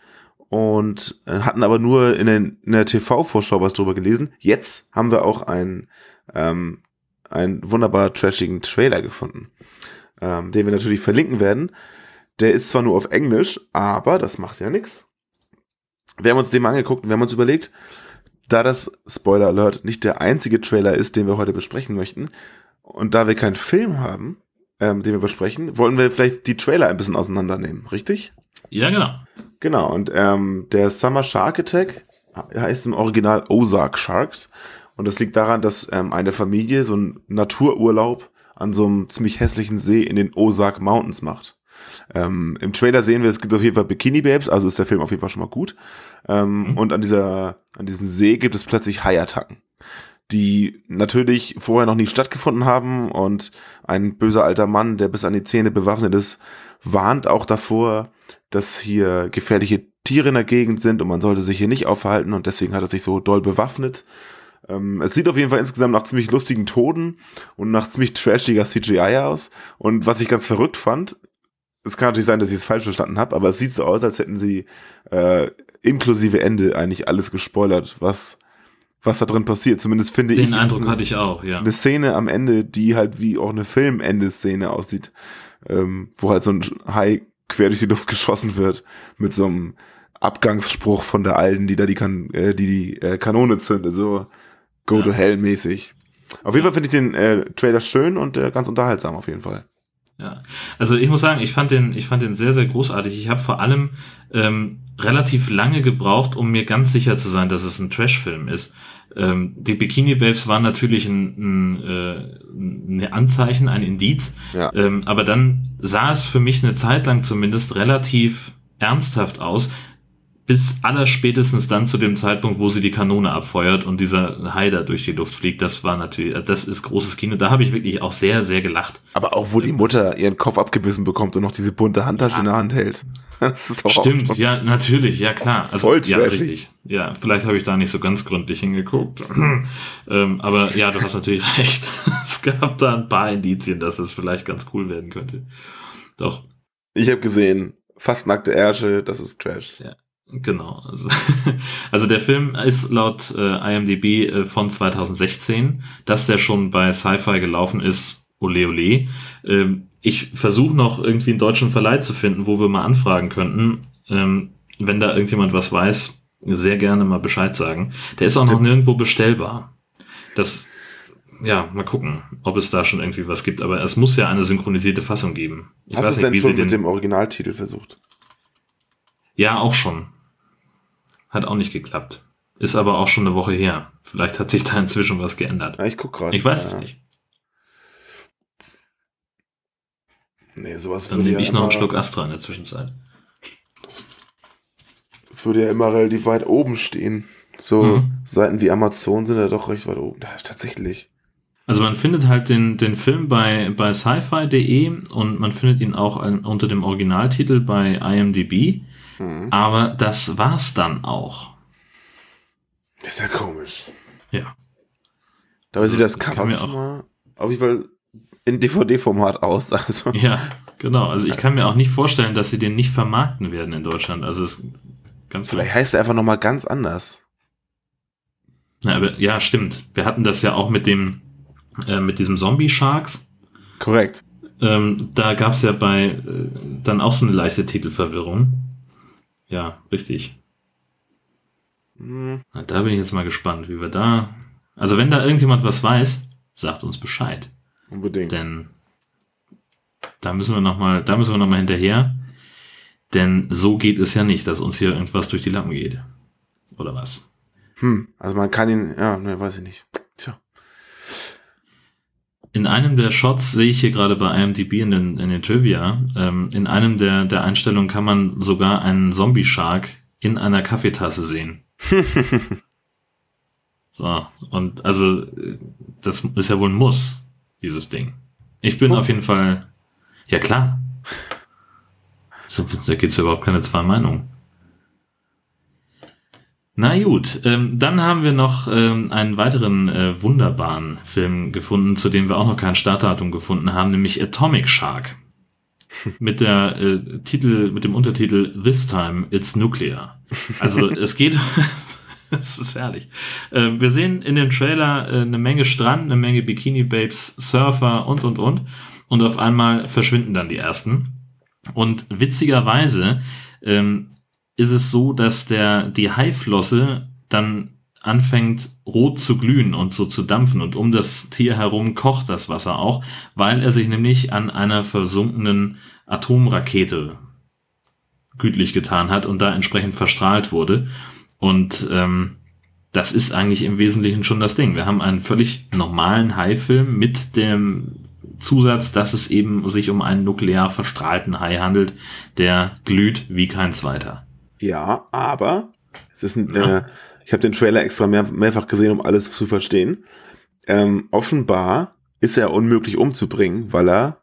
und äh, hatten aber nur in, den, in der TV-Vorschau was drüber gelesen. Jetzt haben wir auch einen, ähm, einen wunderbar trashigen Trailer gefunden, ähm, den wir natürlich verlinken werden. Der ist zwar nur auf Englisch, aber das macht ja nichts. Wir haben uns den mal angeguckt und wir haben uns überlegt, da das Spoiler Alert nicht der einzige Trailer ist, den wir heute besprechen möchten, und da wir keinen Film haben, ähm, den wir besprechen, wollen wir vielleicht die Trailer ein bisschen auseinandernehmen, richtig? Ja, genau. Genau, und ähm, der Summer Shark Attack heißt im Original Ozark Sharks. Und das liegt daran, dass ähm, eine Familie so einen Natururlaub an so einem ziemlich hässlichen See in den Ozark Mountains macht. Ähm, Im Trailer sehen wir, es gibt auf jeden Fall Bikini Babes, also ist der Film auf jeden Fall schon mal gut. Ähm, mhm. Und an dieser, an diesem See gibt es plötzlich Haiattacken, die natürlich vorher noch nie stattgefunden haben und ein böser alter Mann, der bis an die Zähne bewaffnet ist, warnt auch davor, dass hier gefährliche Tiere in der Gegend sind und man sollte sich hier nicht aufhalten und deswegen hat er sich so doll bewaffnet. Ähm, es sieht auf jeden Fall insgesamt nach ziemlich lustigen Toden und nach ziemlich trashiger CGI aus. Und was ich ganz verrückt fand, es kann natürlich sein, dass ich es falsch verstanden habe, aber es sieht so aus, als hätten sie äh, inklusive Ende eigentlich alles gespoilert, was was da drin passiert. Zumindest finde Den ich. Den Eindruck eine, hatte ich auch, ja. Eine Szene am Ende, die halt wie auch eine Filmende-Szene aussieht, ähm, wo halt so ein Hai quer durch die Luft geschossen wird mit so einem Abgangsspruch von der Alten, die da die, kan äh, die, die äh, Kanone zündet, so Go ja. to Hell mäßig. Auf jeden Fall finde ich den äh, Trailer schön und äh, ganz unterhaltsam auf jeden Fall. Ja, also ich muss sagen, ich fand den, ich fand den sehr, sehr großartig. Ich habe vor allem ähm, relativ lange gebraucht, um mir ganz sicher zu sein, dass es ein Trash-Film ist. Ähm, die Bikini Babes waren natürlich ein, ein, äh, ein Anzeichen, ein Indiz, ja. ähm, aber dann sah es für mich eine Zeit lang zumindest relativ ernsthaft aus, bis allerspätestens dann zu dem Zeitpunkt, wo sie die Kanone abfeuert und dieser Haider durch die Luft fliegt, das war natürlich, das ist großes Kino. Da habe ich wirklich auch sehr, sehr gelacht. Aber auch, wo die Mutter ihren Kopf abgebissen bekommt und noch diese bunte Handtasche ja. in der Hand hält. Das ist doch Stimmt, ja, natürlich, ja klar. Also, Voll ja, richtig. Ja, vielleicht habe ich da nicht so ganz gründlich hingeguckt. ähm, aber ja, du hast natürlich recht. es gab da ein paar Indizien, dass es vielleicht ganz cool werden könnte. Doch. Ich habe gesehen, fast nackte Ärsche, das ist Trash. Ja. Genau. Also, also der Film ist laut äh, IMDb äh, von 2016, dass der schon bei Sci-Fi gelaufen ist, ole ole. Ähm, ich versuche noch irgendwie einen deutschen Verleih zu finden, wo wir mal anfragen könnten. Ähm, wenn da irgendjemand was weiß, sehr gerne mal Bescheid sagen. Der ist auch noch nirgendwo bestellbar. Das, ja, mal gucken, ob es da schon irgendwie was gibt. Aber es muss ja eine synchronisierte Fassung geben. Ich Hast du es denn schon mit dem Originaltitel versucht? Ja, auch schon. Hat auch nicht geklappt. Ist aber auch schon eine Woche her. Vielleicht hat sich da inzwischen was geändert. Ja, ich guck gerade. Ich weiß ja. es nicht. Nee, sowas Dann nehme ja ich noch einen Schluck Astra in der Zwischenzeit. Das, das, würde ja immer relativ weit oben stehen. So mhm. Seiten wie Amazon sind ja doch recht weit oben. Ja, tatsächlich. Also man findet halt den, den Film bei, bei sci-fi.de und man findet ihn auch unter dem Originaltitel bei IMDb. Mhm. Aber das war's dann auch. Das ist ja komisch. Ja. Dabei also, sieht das Cover schon mal auf jeden Fall in DVD-Format aus. Also. Ja, genau. Also ich kann mir auch nicht vorstellen, dass sie den nicht vermarkten werden in Deutschland. Also es ganz Vielleicht heißt er einfach nochmal ganz anders. Na, aber ja, stimmt. Wir hatten das ja auch mit dem, äh, mit diesem Zombie Sharks. Korrekt. Ähm, da gab es ja bei äh, dann auch so eine leichte Titelverwirrung. Ja, richtig. Mhm. Na, da bin ich jetzt mal gespannt, wie wir da. Also wenn da irgendjemand was weiß, sagt uns Bescheid. Unbedingt. Denn da müssen wir noch mal, da müssen wir noch mal hinterher. Denn so geht es ja nicht, dass uns hier irgendwas durch die Lappen geht. Oder was? Hm, also man kann ihn, ja, ne, weiß ich nicht. Tja. In einem der Shots sehe ich hier gerade bei IMDb in den, in den Trivia, ähm, in einem der, der Einstellungen kann man sogar einen Zombie-Shark in einer Kaffeetasse sehen. so, und also, das ist ja wohl ein Muss, dieses Ding. Ich bin oh. auf jeden Fall, ja klar. Da gibt es überhaupt keine zwei Meinungen. Na gut, ähm, dann haben wir noch ähm, einen weiteren äh, wunderbaren Film gefunden, zu dem wir auch noch kein Startdatum gefunden haben, nämlich Atomic Shark. mit der äh, Titel, mit dem Untertitel This Time It's Nuclear. Also es geht, es ist herrlich. Äh, wir sehen in dem Trailer äh, eine Menge Strand, eine Menge Bikini Babes, Surfer und und und. Und auf einmal verschwinden dann die ersten. Und witzigerweise ähm, ist es so, dass der, die Haiflosse dann anfängt rot zu glühen und so zu dampfen und um das Tier herum kocht das Wasser auch, weil er sich nämlich an einer versunkenen Atomrakete gütlich getan hat und da entsprechend verstrahlt wurde. Und ähm, das ist eigentlich im Wesentlichen schon das Ding. Wir haben einen völlig normalen Haifilm mit dem Zusatz, dass es eben sich um einen nuklear verstrahlten Hai handelt, der glüht wie kein zweiter. Ja, aber es ist ein, äh, ich habe den Trailer extra mehr, mehrfach gesehen, um alles zu verstehen. Ähm, offenbar ist er unmöglich umzubringen, weil er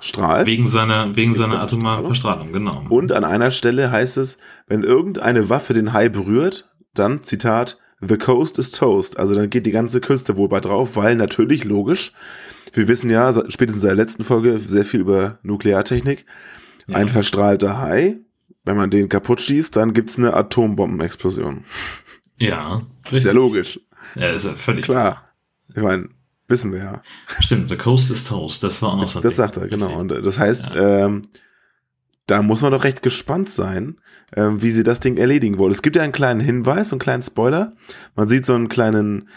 strahlt. Wegen seiner, wegen seiner atomaren Verstrahlung, genau. Und an einer Stelle heißt es, wenn irgendeine Waffe den Hai berührt, dann, Zitat, The coast is toast. Also dann geht die ganze Küste wohl bei drauf, weil natürlich, logisch, wir wissen ja, spätestens in der letzten Folge sehr viel über Nukleartechnik. Ja. Ein verstrahlter Hai, wenn man den kaputt schießt, dann gibt's eine Atombombenexplosion. Ja. Richtig. Ist ja logisch. Ja, ist ja völlig klar. klar. Ich meine, wissen wir ja. Stimmt, the coast is toast. Das war auch noch. Das sagt er, genau. Und das heißt, ja. ähm, da muss man doch recht gespannt sein, ähm, wie sie das Ding erledigen wollen. Es gibt ja einen kleinen Hinweis, einen kleinen Spoiler. Man sieht so einen kleinen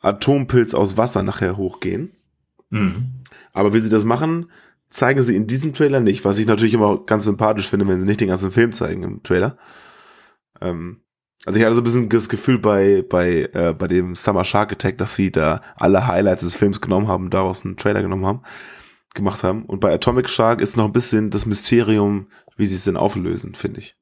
Atompilz aus Wasser nachher hochgehen. Mhm. Aber wie sie das machen, zeigen sie in diesem Trailer nicht, was ich natürlich immer ganz sympathisch finde, wenn sie nicht den ganzen Film zeigen im Trailer. Ähm, also ich hatte so ein bisschen das Gefühl bei, bei, äh, bei dem Summer Shark Attack, dass sie da alle Highlights des Films genommen haben, daraus einen Trailer genommen haben, gemacht haben. Und bei Atomic Shark ist noch ein bisschen das Mysterium, wie sie es denn auflösen, finde ich.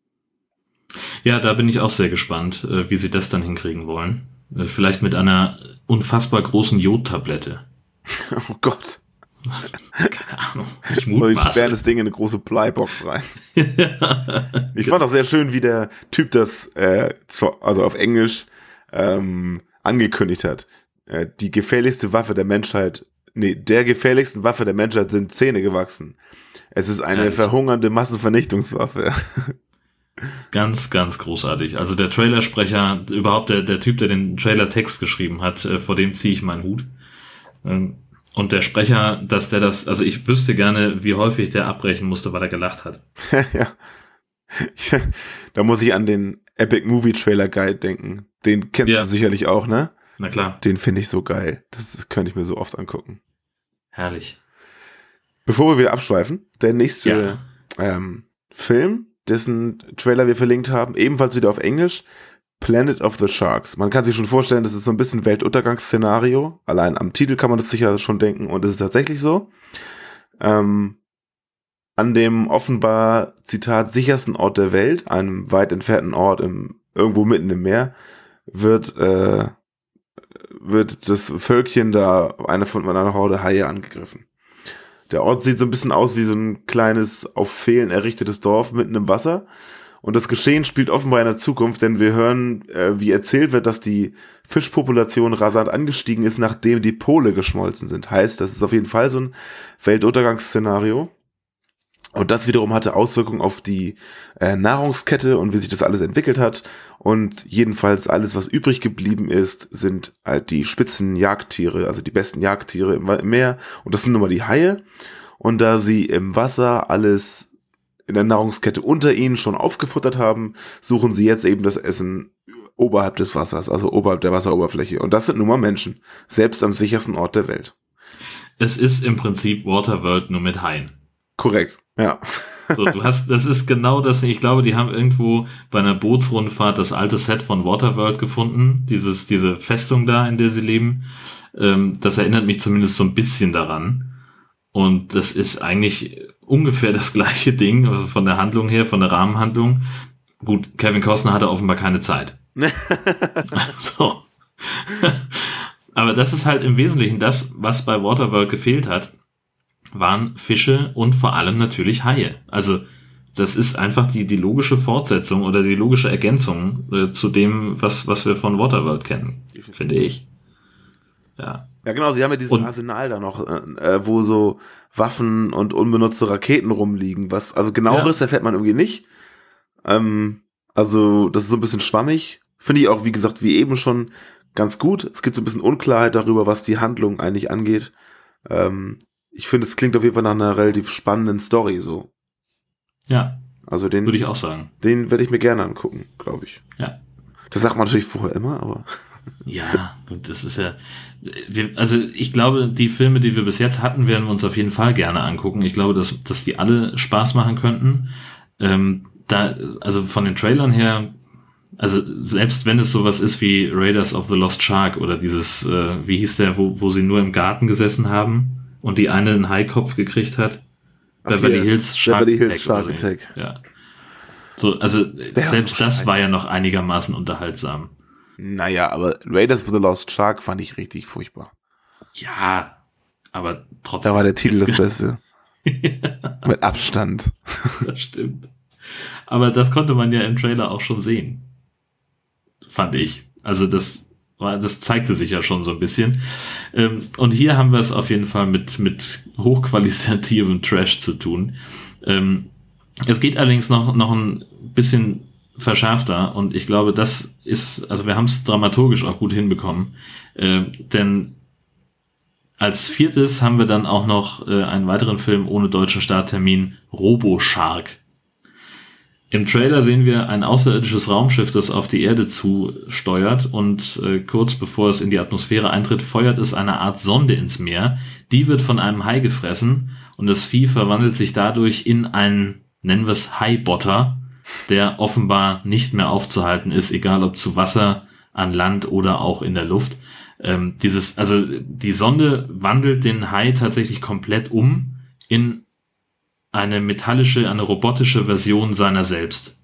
Ja, da bin ich auch sehr gespannt, äh, wie sie das dann hinkriegen wollen. Äh, vielleicht mit einer unfassbar großen Jodtablette. Oh Gott. Keine Ahnung. Ich, ich sperre das Ding in eine große Bleibox rein. ich fand auch sehr schön, wie der Typ das, äh, also auf Englisch, ähm, angekündigt hat. Äh, die gefährlichste Waffe der Menschheit, nee, der gefährlichsten Waffe der Menschheit sind Zähne gewachsen. Es ist eine Ehrlich? verhungernde Massenvernichtungswaffe. Ganz, ganz großartig. Also der Trailersprecher, überhaupt der, der Typ, der den Trailer-Text geschrieben hat, äh, vor dem ziehe ich meinen Hut. Ähm, und der Sprecher, dass der das, also ich wüsste gerne, wie häufig der abbrechen musste, weil er gelacht hat. ja. da muss ich an den Epic Movie Trailer Guide denken. Den kennst ja. du sicherlich auch, ne? Na klar. Den finde ich so geil. Das könnte ich mir so oft angucken. Herrlich. Bevor wir wieder abschweifen, der nächste ja. ähm, Film, dessen Trailer wir verlinkt haben, ebenfalls wieder auf Englisch, Planet of the Sharks. Man kann sich schon vorstellen, das ist so ein bisschen Weltuntergangsszenario. Allein am Titel kann man das sicher schon denken und es ist tatsächlich so. Ähm, an dem offenbar, Zitat, sichersten Ort der Welt, einem weit entfernten Ort im, irgendwo mitten im Meer, wird, äh, wird das Völkchen da, eine von einer Horde Haie angegriffen. Der Ort sieht so ein bisschen aus wie so ein kleines, auf Fehlen errichtetes Dorf mitten im Wasser. Und das Geschehen spielt offenbar in der Zukunft, denn wir hören, äh, wie erzählt wird, dass die Fischpopulation rasant angestiegen ist, nachdem die Pole geschmolzen sind. Heißt, das ist auf jeden Fall so ein Weltuntergangsszenario. Und das wiederum hatte Auswirkungen auf die äh, Nahrungskette und wie sich das alles entwickelt hat. Und jedenfalls alles, was übrig geblieben ist, sind halt die spitzen Jagdtiere, also die besten Jagdtiere im, im Meer. Und das sind nun mal die Haie. Und da sie im Wasser alles in der Nahrungskette unter ihnen schon aufgefuttert haben, suchen sie jetzt eben das Essen oberhalb des Wassers, also oberhalb der Wasseroberfläche. Und das sind nun mal Menschen, selbst am sichersten Ort der Welt. Es ist im Prinzip Waterworld nur mit Haien. Korrekt, ja. So, du hast, das ist genau das. Ich glaube, die haben irgendwo bei einer Bootsrundfahrt das alte Set von Waterworld gefunden. Dieses, diese Festung da, in der sie leben. Ähm, das erinnert mich zumindest so ein bisschen daran. Und das ist eigentlich ungefähr das gleiche Ding, also von der Handlung her, von der Rahmenhandlung. Gut, Kevin Costner hatte offenbar keine Zeit. so. Aber das ist halt im Wesentlichen das, was bei Waterworld gefehlt hat, waren Fische und vor allem natürlich Haie. Also das ist einfach die, die logische Fortsetzung oder die logische Ergänzung äh, zu dem, was, was wir von Waterworld kennen, finde ich. Ja. Ja, genau, sie haben ja dieses und, Arsenal da noch, äh, wo so Waffen und unbenutzte Raketen rumliegen. Was, also genaueres ja. erfährt man irgendwie nicht. Ähm, also, das ist so ein bisschen schwammig. Finde ich auch, wie gesagt, wie eben schon ganz gut. Es gibt so ein bisschen Unklarheit darüber, was die Handlung eigentlich angeht. Ähm, ich finde, es klingt auf jeden Fall nach einer relativ spannenden Story so. Ja. Also den würde ich auch sagen. Den werde ich mir gerne angucken, glaube ich. Ja. Das sagt man natürlich vorher immer, aber. Ja, gut, das ist ja. Wir, also ich glaube, die Filme, die wir bis jetzt hatten, werden wir uns auf jeden Fall gerne angucken. Ich glaube, dass, dass die alle Spaß machen könnten. Ähm, da, also von den Trailern her, also selbst wenn es sowas ist wie Raiders of the Lost Shark oder dieses, äh, wie hieß der, wo, wo sie nur im Garten gesessen haben, und die eine einen Haikopf gekriegt hat. Ach, Beverly Hills Shark Beverly Hills Attack Shark. Attack. Ja. So, also Der selbst so das war ja noch einigermaßen unterhaltsam. Naja, aber Raiders of the Lost Shark fand ich richtig furchtbar. Ja, aber trotzdem. Da war der Titel das Beste. Mit Abstand. das stimmt. Aber das konnte man ja im Trailer auch schon sehen. Fand ich. Also das war, das zeigte sich ja schon so ein bisschen. Ähm, und hier haben wir es auf jeden Fall mit, mit hochqualitativem Trash zu tun. Ähm, es geht allerdings noch, noch ein bisschen verschärfter und ich glaube, das ist, also wir haben es dramaturgisch auch gut hinbekommen. Äh, denn als viertes haben wir dann auch noch äh, einen weiteren Film ohne deutschen Starttermin, Robo Shark. Im Trailer sehen wir ein außerirdisches Raumschiff, das auf die Erde zusteuert und äh, kurz bevor es in die Atmosphäre eintritt, feuert es eine Art Sonde ins Meer. Die wird von einem Hai gefressen und das Vieh verwandelt sich dadurch in einen, nennen wir es Haibotter, der offenbar nicht mehr aufzuhalten ist, egal ob zu Wasser, an Land oder auch in der Luft. Ähm, dieses, also die Sonde wandelt den Hai tatsächlich komplett um in eine metallische, eine robotische Version seiner selbst.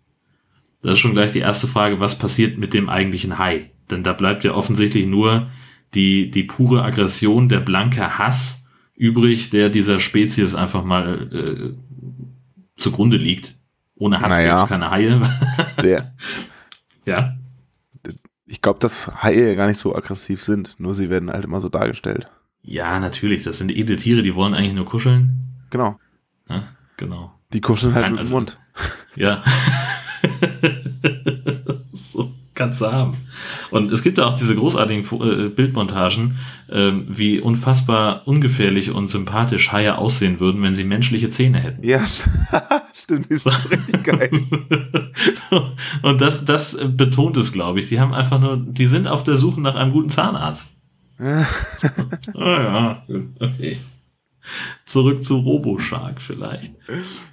Das ist schon gleich die erste Frage, was passiert mit dem eigentlichen Hai? Denn da bleibt ja offensichtlich nur die, die pure Aggression, der blanke Hass übrig, der dieser Spezies einfach mal äh, zugrunde liegt. Ohne Hass Naja. gibt es keine Haie. Der, ja. ich glaube, dass Haie ja gar nicht so aggressiv sind, nur sie werden halt immer so dargestellt. Ja, natürlich. Das sind edle Tiere, die wollen eigentlich nur kuscheln. Genau. Ja, genau. Die kuscheln halt Nein, mit dem also- Mund. Ja. kannst du haben. Und es gibt ja auch diese großartigen äh, Bildmontagen, ähm, wie unfassbar ungefährlich und sympathisch Haie aussehen würden, wenn sie menschliche Zähne hätten. Ja, stimmt, ist richtig geil. und das, das betont es, glaube ich. Die haben einfach nur, die sind auf der Suche nach einem guten Zahnarzt. Ah ja, okay. Zurück zu RoboShark vielleicht.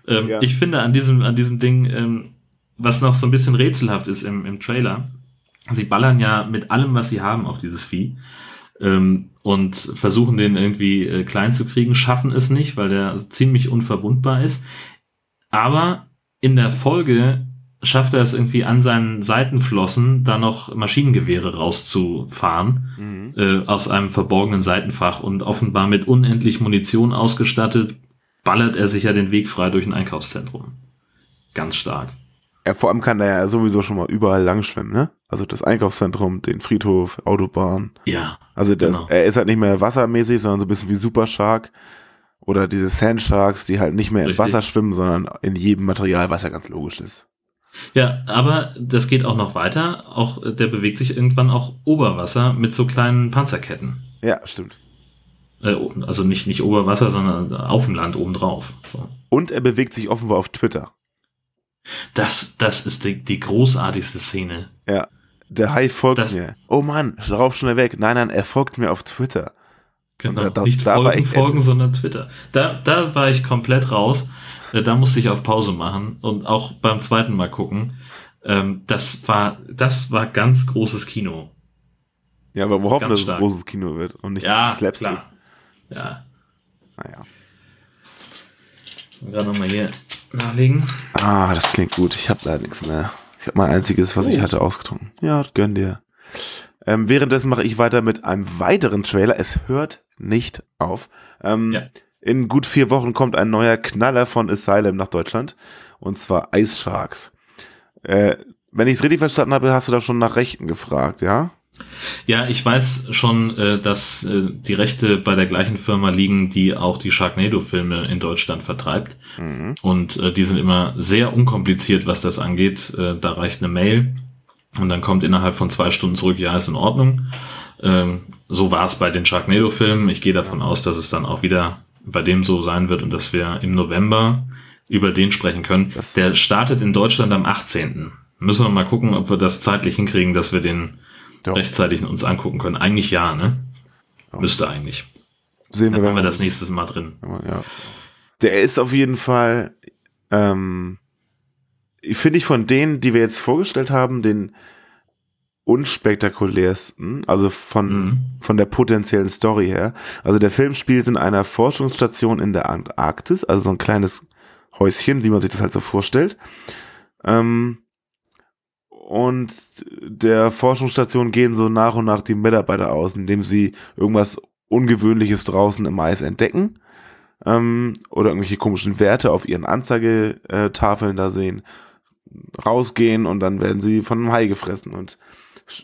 Ähm, Ja. Ich finde an diesem, an diesem Ding, ähm, was noch so ein bisschen rätselhaft ist im, im Trailer, sie ballern ja mit allem, was sie haben auf dieses Vieh ähm, und versuchen den irgendwie äh, klein zu kriegen, schaffen es nicht, weil der ziemlich unverwundbar ist. Aber in der Folge schafft er es irgendwie an seinen Seitenflossen da noch Maschinengewehre rauszufahren Mhm. äh, aus einem verborgenen Seitenfach und offenbar mit unendlich Munition ausgestattet, ballert er sich ja den Weg frei durch ein Einkaufszentrum. Ganz stark. Ja, vor allem kann er ja sowieso schon mal überall lang schwimmen, ne? Also das Einkaufszentrum, den Friedhof, Autobahn. Ja, Also das, Genau. er ist halt nicht mehr wassermäßig, sondern so ein bisschen wie Super Shark. Oder diese Sand Sharks, die halt nicht mehr im Richtig. Wasser schwimmen, sondern in jedem Material, was ja ganz logisch ist. Ja, aber das geht auch noch weiter. Auch der bewegt sich irgendwann auch Oberwasser mit so kleinen Panzerketten. Ja, stimmt. Äh, also nicht, nicht Oberwasser, sondern auf dem Land obendrauf. So. Und er bewegt sich offenbar auf Twitter. Das, das ist die, die großartigste Szene. Der Hai folgt Das- mir. Oh Mann, rauf schnell weg. Nein, nein, er folgt mir auf Twitter. Genau. Da- nicht da folgen, folgen, sondern Twitter. Da, da war ich komplett raus. Äh, Da musste ich auf Pause machen und auch beim zweiten Mal gucken. Ähm, das war, das war ganz großes Kino. Ja, aber wir hoffen, Ganz dass es stark. ein großes Kino wird und nicht Ja, Slapstick. klar. Ja. Naja. Gerade nochmal hier nachlegen. Ah, das klingt gut. Ich habe leider nichts mehr. Ich habe mein einziges, was ich Oh. hatte, ausgetrunken. Ja, gönn dir. Ähm, währenddessen mache ich weiter mit einem weiteren Trailer. Es hört nicht auf. Ähm, Ja. In gut vier Wochen kommt ein neuer Knaller von Asylum nach Deutschland. Und zwar Ice Sharks. Äh, wenn ich es richtig verstanden habe, hast du da schon nach Rechten gefragt, ja? Ja, ich weiß schon, äh, dass äh, die Rechte bei der gleichen Firma liegen, die auch die Sharknado-Filme in Deutschland vertreibt. Mhm. Und äh, die sind immer sehr unkompliziert, was das angeht. Da reicht eine Mail und dann kommt innerhalb von zwei Stunden zurück, ja, ist in Ordnung. Ähm, so war es bei den Sharknado-Filmen. Ich gehe davon aus, dass es dann auch wieder bei dem so sein wird und dass wir im November über den sprechen können. Das- Der startet in Deutschland am 18. Müssen wir mal gucken, ob wir das zeitlich hinkriegen, dass wir den Ja. rechtzeitig uns angucken können. Eigentlich ja, ne? Ja. Müsste eigentlich. Sehen Dann wir haben wir das nächste Mal drin. Ja. Der ist auf jeden Fall, ähm, finde ich von denen, die wir jetzt vorgestellt haben, den unspektakulärsten, also von, mhm. von der potenziellen Story her. Also der Film spielt in einer Forschungsstation in der Antarktis, also so ein kleines Häuschen, wie man sich das halt so vorstellt. Ähm, und der Forschungsstation gehen so nach und nach die Mitarbeiter aus, indem sie irgendwas Ungewöhnliches draußen im Eis entdecken ähm, oder irgendwelche komischen Werte auf ihren Anzeigetafeln da sehen, rausgehen und dann werden sie von einem Hai gefressen und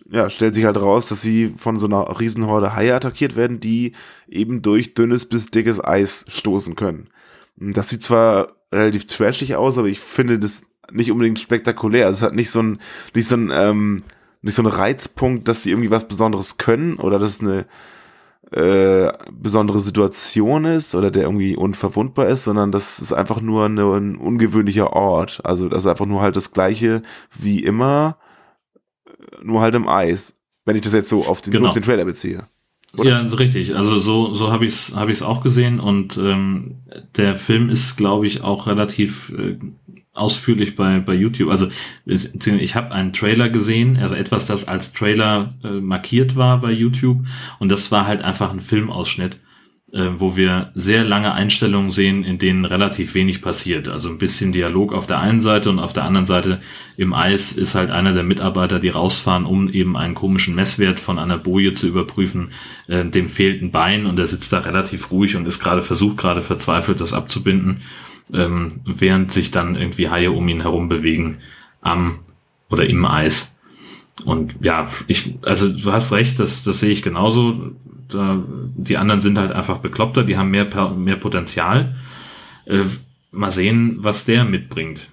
ja, stellt sich halt raus, dass sie von so einer Riesenhorde Haie attackiert werden, die eben durch dünnes bis dickes Eis stoßen können. Das sieht zwar relativ trashig aus, aber ich finde das nicht unbedingt spektakulär. Es hat nicht so ein, nicht so ein, ähm, nicht so ein Reizpunkt, dass sie irgendwie was Besonderes können oder dass es eine äh, besondere Situation ist oder der irgendwie unverwundbar ist, sondern das ist einfach nur eine, ein ungewöhnlicher Ort. Also das ist einfach nur halt das gleiche wie immer, nur halt im Eis. Wenn ich das jetzt so auf den, genau. auf den Trailer beziehe. Oder? Ja, richtig. Also so, so habe ich es hab ich's auch gesehen und ähm, der Film ist, glaube ich, auch relativ äh, ausführlich bei, bei YouTube. Also ich habe einen Trailer gesehen, also etwas, das als Trailer äh, markiert war bei YouTube und das war halt einfach ein Filmausschnitt, äh, wo wir sehr lange Einstellungen sehen, in denen relativ wenig passiert. Also ein bisschen Dialog auf der einen Seite und auf der anderen Seite im Eis ist halt einer der Mitarbeiter, die rausfahren, um eben einen komischen Messwert von einer Boje zu überprüfen. Äh, dem fehlt ein Bein und er sitzt da relativ ruhig und ist gerade versucht, gerade verzweifelt, das abzubinden ähm, während sich dann irgendwie Haie um ihn herum bewegen am oder im Eis. Und ja, ich, also du hast recht, das, das sehe ich genauso. Da, die anderen sind halt einfach bekloppter, die haben mehr, mehr Potenzial. Äh, mal sehen, was der mitbringt.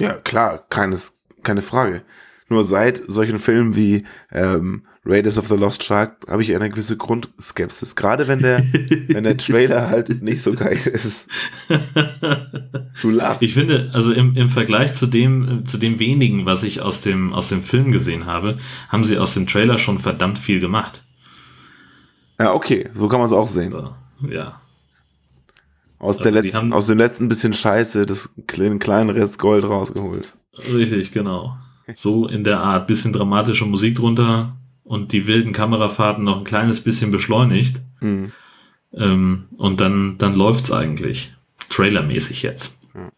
Ja, klar, keines, keine Frage. Nur seit solchen Filmen wie ähm, Raiders of the Lost Shark habe ich eine gewisse Grundskepsis. Gerade wenn der, wenn der Trailer halt nicht so geil ist. Du lachst. Ich finde, also im, im Vergleich zu dem, zu dem wenigen, was ich aus dem, aus dem Film gesehen habe, haben sie aus dem Trailer schon verdammt viel gemacht. Ja, okay, so kann man es auch sehen. Ja. Aus, also der letzten, aus dem letzten bisschen Scheiße das kleinen, kleinen Rest Gold rausgeholt. Richtig, genau. So in der Art. Bisschen dramatische Musik drunter, und die wilden Kamerafahrten noch ein kleines bisschen beschleunigt. Mhm. Ähm, und dann, dann läuft's eigentlich. Trailermäßig jetzt. Mhm.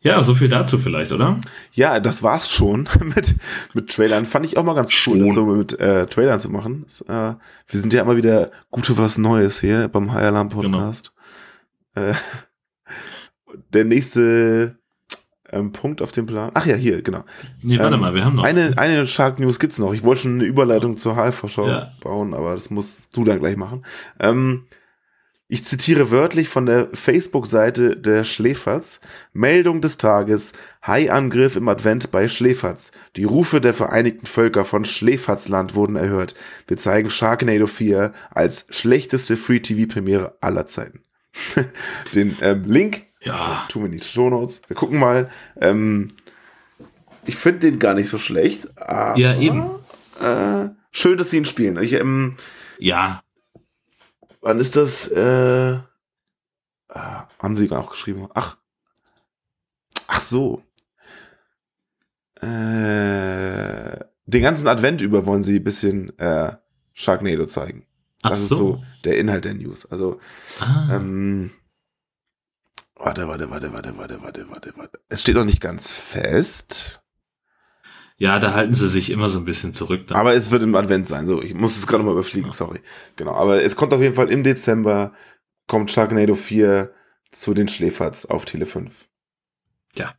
Ja, so viel dazu vielleicht, oder? Ja, das war's schon mit, mit Trailern. Fand ich auch mal ganz cool, das so mit äh, Trailern zu machen. Das, äh, wir sind ja immer wieder gut für was Neues hier beim High Alarm Podcast. Genau. Äh, der nächste ähm, Punkt auf dem Plan. Ach ja, hier, genau. Nee, warte ähm, mal, wir haben noch. Eine, eine Shark News gibt's noch. Ich wollte schon eine Überleitung zur HF-Vorschau ja. bauen, aber das musst du dann gleich machen. Ähm, ich zitiere wörtlich von der Facebook-Seite der Schläferz. Meldung des Tages. Hai-Angriff im Advent bei Schläferz. Die Rufe der Vereinigten Völker von Schläferzland wurden erhört. Wir zeigen Sharknado 4 als schlechteste Free-TV-Premiere aller Zeiten. Den ähm, Link ja. Tun wir nicht Show Notes. Wir gucken mal. Ähm, ich finde den gar nicht so schlecht. Aber, ja, eben. Äh, schön, dass sie ihn spielen. Ich, ähm, ja. Wann ist das? Äh, äh, haben sie auch geschrieben. Ach. Ach so. Äh, den ganzen Advent über wollen sie ein bisschen äh, Sharknado zeigen. Ach das so. ist so der Inhalt der News. Also, ah. ähm, Warte, warte, warte, warte, warte, warte, warte, warte. Es steht noch nicht ganz fest. Ja, da halten sie sich immer so ein bisschen zurück. Dann. Aber es wird im Advent sein. So, ich muss es gerade mal überfliegen, sorry. Genau, aber es kommt auf jeden Fall im Dezember, kommt Sharknado 4 zu den Schläferz auf Tele 5. Ja.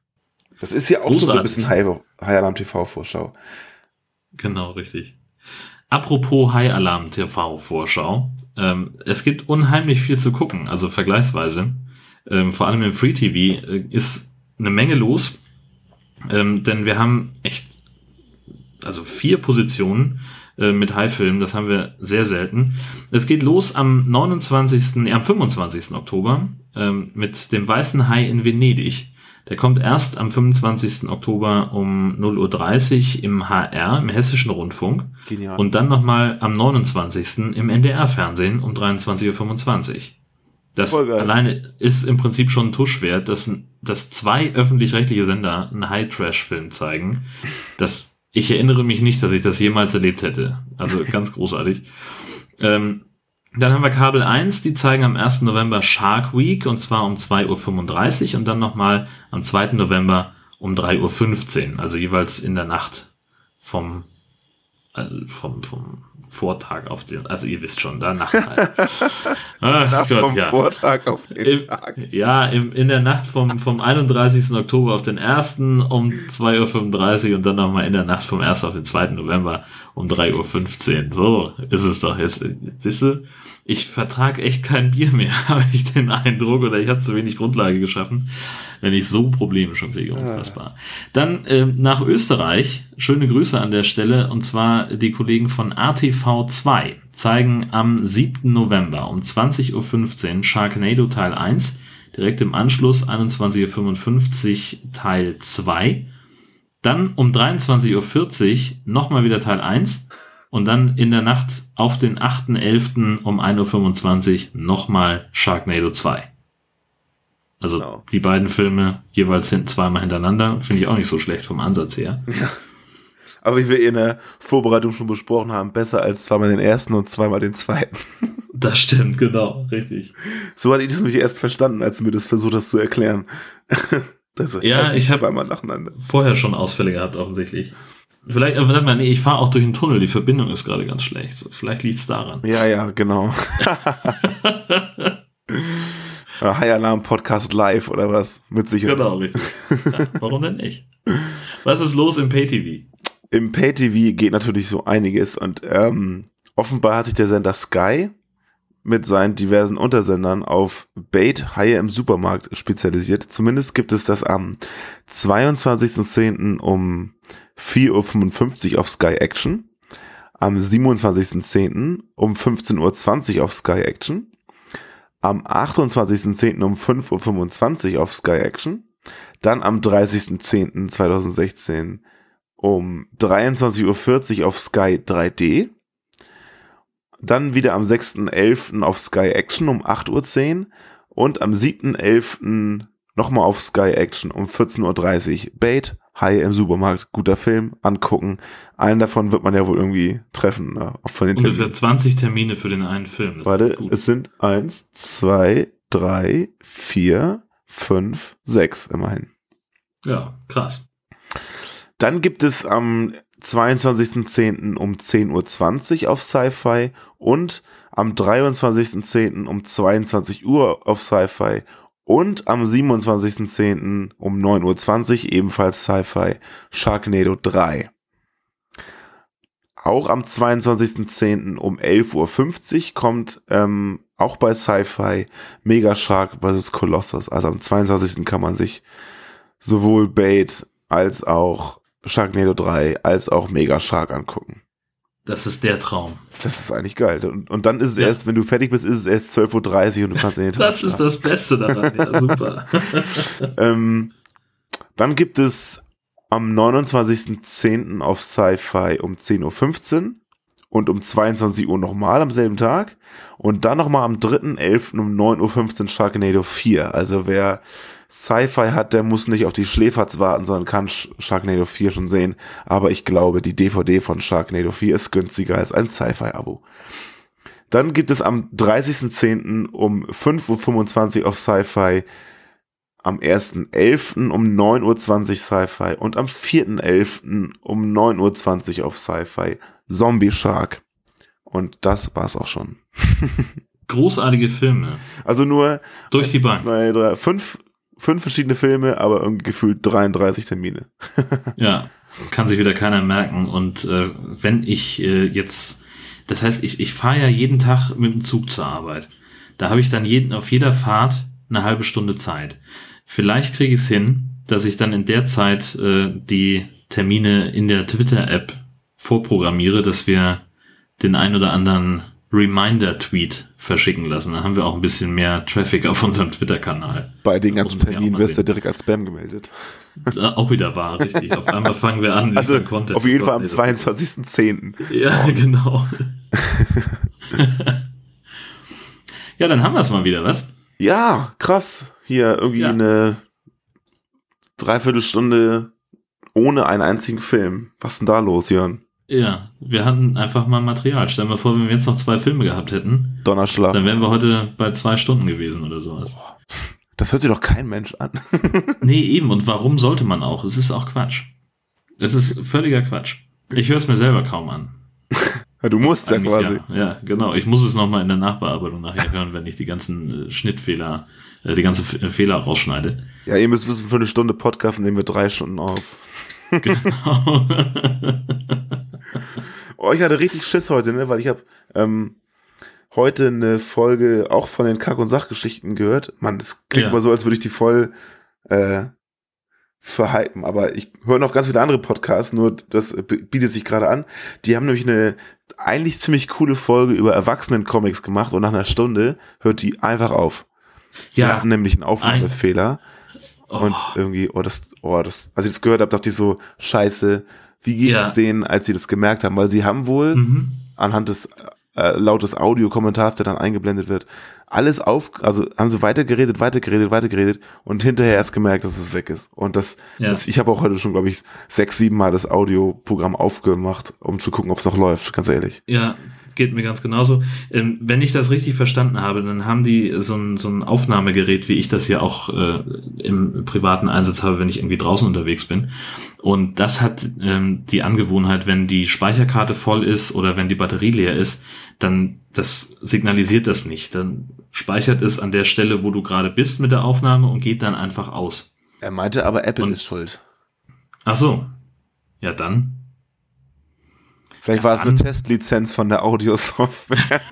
Das ist ja auch Großartig. schon so ein bisschen High, High Alarm TV Vorschau. Genau, richtig. Apropos High Alarm TV Vorschau. Ähm, es gibt unheimlich viel zu gucken, also vergleichsweise ähm, vor allem im Free TV, äh, ist eine Menge los. Ähm, denn wir haben echt, also vier Positionen äh, mit High-Film, das haben wir sehr selten. Es geht los am 29., äh, am 25. Oktober ähm, mit dem Weißen Hai in Venedig. Der kommt erst am 25. Oktober um 0.30 Uhr im HR, im Hessischen Rundfunk. Genial. Und dann nochmal am 29. im NDR-Fernsehen um 23.25 Uhr. Das alleine ist im Prinzip schon ein Tusch wert, dass, dass zwei öffentlich-rechtliche Sender einen High-Trash-Film zeigen. Das Ich erinnere mich nicht, dass ich das jemals erlebt hätte. Also ganz großartig. Ähm, dann haben wir Kabel 1, die zeigen am 1. November Shark Week und zwar um 2.35 Uhr und dann nochmal am 2. November um 3.15 Uhr, also jeweils in der Nacht vom, also vom, vom Vortag auf den, also ihr wisst schon, da Nachtzeit. Ach Gott, vom ja. Vortag auf den Im, Tag. Ja, im, in der Nacht vom, vom 31. Oktober auf den 1. um 2.35 Uhr und dann nochmal in der Nacht vom 1. auf den 2. November um 3.15 Uhr. So ist es doch jetzt. Siehst du, ich vertrage echt kein Bier mehr, habe ich den Eindruck, oder ich habe zu wenig Grundlage geschaffen, wenn ich so Probleme schon kriege, unfassbar. Dann äh, nach Österreich, schöne Grüße an der Stelle, und zwar die Kollegen von ATV2 zeigen am 7. November um 20.15 Uhr Sharknado Teil 1, direkt im Anschluss 21.55 Uhr Teil 2, dann um 23.40 Uhr nochmal wieder Teil 1 und dann in der Nacht auf den 8.11. um 1.25 Uhr nochmal Sharknado 2. Also genau. die beiden Filme jeweils hin, zweimal hintereinander, finde ich auch nicht so schlecht vom Ansatz her. Ja. Aber wie wir in der Vorbereitung schon besprochen haben, besser als zweimal den ersten und zweimal den zweiten. Das stimmt, genau, richtig. So hatte ich das nämlich erst verstanden, als du mir das versucht hast zu erklären. Also, ja, ich habe vorher schon Ausfälle gehabt, offensichtlich. Vielleicht, aber sag mal, nee, ich fahre auch durch den Tunnel, die Verbindung ist gerade ganz schlecht. So, vielleicht liegt es daran. Ja, ja, genau. High Alarm Podcast live oder was? Mit Sicherheit. Genau, richtig. Ja, warum denn nicht? Was ist los im Pay-TV? Im Pay-TV geht natürlich so einiges und ähm, offenbar hat sich der Sender Sky mit seinen diversen Untersendern auf Bait Haie im Supermarkt spezialisiert. Zumindest gibt es das am 22.10. um 4.55 Uhr auf Sky Action, am 27.10. um 15.20 Uhr auf Sky Action, am 28.10. um 5.25 Uhr auf Sky Action, dann am 30.10.2016 um 23.40 Uhr auf Sky 3D, dann wieder am 6.11. auf Sky Action um 8.10 Uhr und am 7.11. nochmal auf Sky Action um 14.30 Uhr Bait, Hi im Supermarkt, guter Film, angucken. Einen davon wird man ja wohl irgendwie treffen. Ne? Von den Ungefähr Terminen. 20 Termine für den einen Film. Das Warte, es sind eins, zwei, drei, vier, fünf, sechs immerhin. Ja, krass. Dann gibt es am 22.10. um 10.20 Uhr auf Sci-Fi und am 23.10. um 22 Uhr auf Sci-Fi und am 27.10. um 9.20 Uhr ebenfalls Sci-Fi Sharknado 3. Auch am 22.10. um 11.50 Uhr kommt ähm, auch bei Sci-Fi Mega Shark vs. Colossus. Also am 22. kann man sich sowohl Bait als auch Sharknado 3 als auch Mega Shark angucken. Das ist der Traum. Das ist eigentlich geil. Und, und dann ist es ja. erst, wenn du fertig bist, ist es erst 12.30 Uhr und du kannst in den Tag Das ist das Beste daran, ja, super. ähm, dann gibt es am 29.10. auf Sci-Fi um 10.15 Uhr und um 22 Uhr nochmal am selben Tag und dann nochmal am 3.11. um 9.15 Uhr Sharknado 4. Also wer Sci-Fi hat, der muss nicht auf die Schläferz warten, sondern kann Sharknado 4 schon sehen. Aber ich glaube, die DVD von Sharknado 4 ist günstiger als ein Sci-Fi-Abo. Dann gibt es am 30.10. um 5.25 Uhr auf Sci-Fi, am 1.11. um 9.20 Uhr Sci-Fi und am 4.11. um 9.20 Uhr auf Sci-Fi Zombie Shark. Und das war's auch schon. Großartige Filme. Also nur durch die Bank. Zwei, drei, fünf fünf verschiedene Filme, aber irgendwie gefühlt 33 Termine. ja, kann sich wieder keiner merken. Und äh, wenn ich äh, jetzt, das heißt, ich, ich fahre ja jeden Tag mit dem Zug zur Arbeit. Da habe ich dann jeden, auf jeder Fahrt eine halbe Stunde Zeit. Vielleicht kriege ich es hin, dass ich dann in der Zeit äh, die Termine in der Twitter-App vorprogrammiere, dass wir den ein oder anderen Reminder-Tweet verschicken lassen. Dann haben wir auch ein bisschen mehr Traffic auf unserem Twitter-Kanal. Bei den ganzen Terminen wirst du direkt als Spam gemeldet. Auch wieder wahr, richtig. Auf einmal fangen wir an, also Content auf jeden Fall am 22.10. Ja, genau. ja, dann haben wir es mal wieder, was? Ja, krass. Hier irgendwie ja. eine Dreiviertelstunde ohne einen einzigen Film. Was ist denn da los, Jörn? Ja, wir hatten einfach mal Material. Stell dir mal vor, wenn wir jetzt noch zwei Filme gehabt hätten, Donnerschlag. dann wären wir heute bei zwei Stunden gewesen oder sowas. Das hört sich doch kein Mensch an. Nee, eben. Und warum sollte man auch? Es ist auch Quatsch. Es ist völliger Quatsch. Ich höre es mir selber kaum an. Ja, du musst ja quasi. Ja, ja, genau. Ich muss es nochmal in der Nachbearbeitung nachher hören, wenn ich die ganzen äh, Schnittfehler, äh, die ganzen F- Fehler rausschneide. Ja, ihr müsst wissen, für eine Stunde Podcast nehmen wir drei Stunden auf. Genau. Oh, ich hatte richtig Schiss heute, ne, weil ich habe ähm, heute eine Folge auch von den Kack- und Sachgeschichten gehört. Mann, das klingt Ja. mal so, als würde ich die voll äh, verhypen. Aber ich höre noch ganz viele andere Podcasts, nur das bietet sich gerade an. Die haben nämlich eine eigentlich ziemlich coole Folge über Erwachsenen-Comics gemacht und nach einer Stunde hört die einfach auf. Die ja. hatten nämlich einen Aufnahmefehler. Oh, Und irgendwie, oh, das, oh, das, als ich das gehört habe, dachte ich so, scheiße, wie geht Ja. es denen, als sie das gemerkt haben? Weil sie haben wohl mhm. anhand des äh, lautes Audiokommentars, der dann eingeblendet wird, alles auf, also haben sie weitergeredet, weitergeredet, weitergeredet und hinterher erst gemerkt, dass es weg ist. Und das, Ja. das ich habe auch heute schon, glaube ich, sechs, sieben Mal das Audioprogramm aufgemacht, um zu gucken, ob es noch läuft, ganz ehrlich. Ja, geht mir ganz genauso. Ähm, wenn ich das richtig verstanden habe, dann haben die so ein, so ein Aufnahmegerät, wie ich das ja auch äh, im privaten Einsatz habe, wenn ich irgendwie draußen unterwegs bin. Und das hat ähm, die Angewohnheit, wenn die Speicherkarte voll ist oder wenn die Batterie leer ist, dann das signalisiert das nicht. Dann speichert es an der Stelle, wo du gerade bist mit der Aufnahme und geht dann einfach aus. Er meinte aber, Apple Und- ist schuld. Ach so. Ja, dann. Vielleicht war es eine Testlizenz von der Audiosoftware.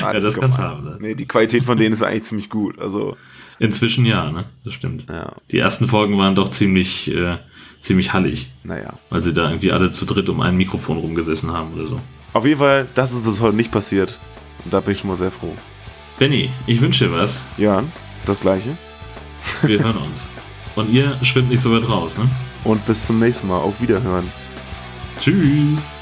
ja, das kann's haben. Ne? Nee, die Qualität von denen ist eigentlich ziemlich gut. Also, Inzwischen ja, ne? Das stimmt. ja, Die ersten Folgen waren doch ziemlich, äh, ziemlich hallig, naja. weil sie da irgendwie alle zu dritt um ein Mikrofon rumgesessen haben oder so. Auf jeden Fall, das ist das heute nicht passiert. Und da bin ich schon mal sehr froh. Benny, ich wünsche dir was. Jörn, das gleiche. Wir hören uns. Und ihr schwimmt nicht so weit raus, ne? Und bis zum nächsten Mal. Auf Wiederhören. Tschüss.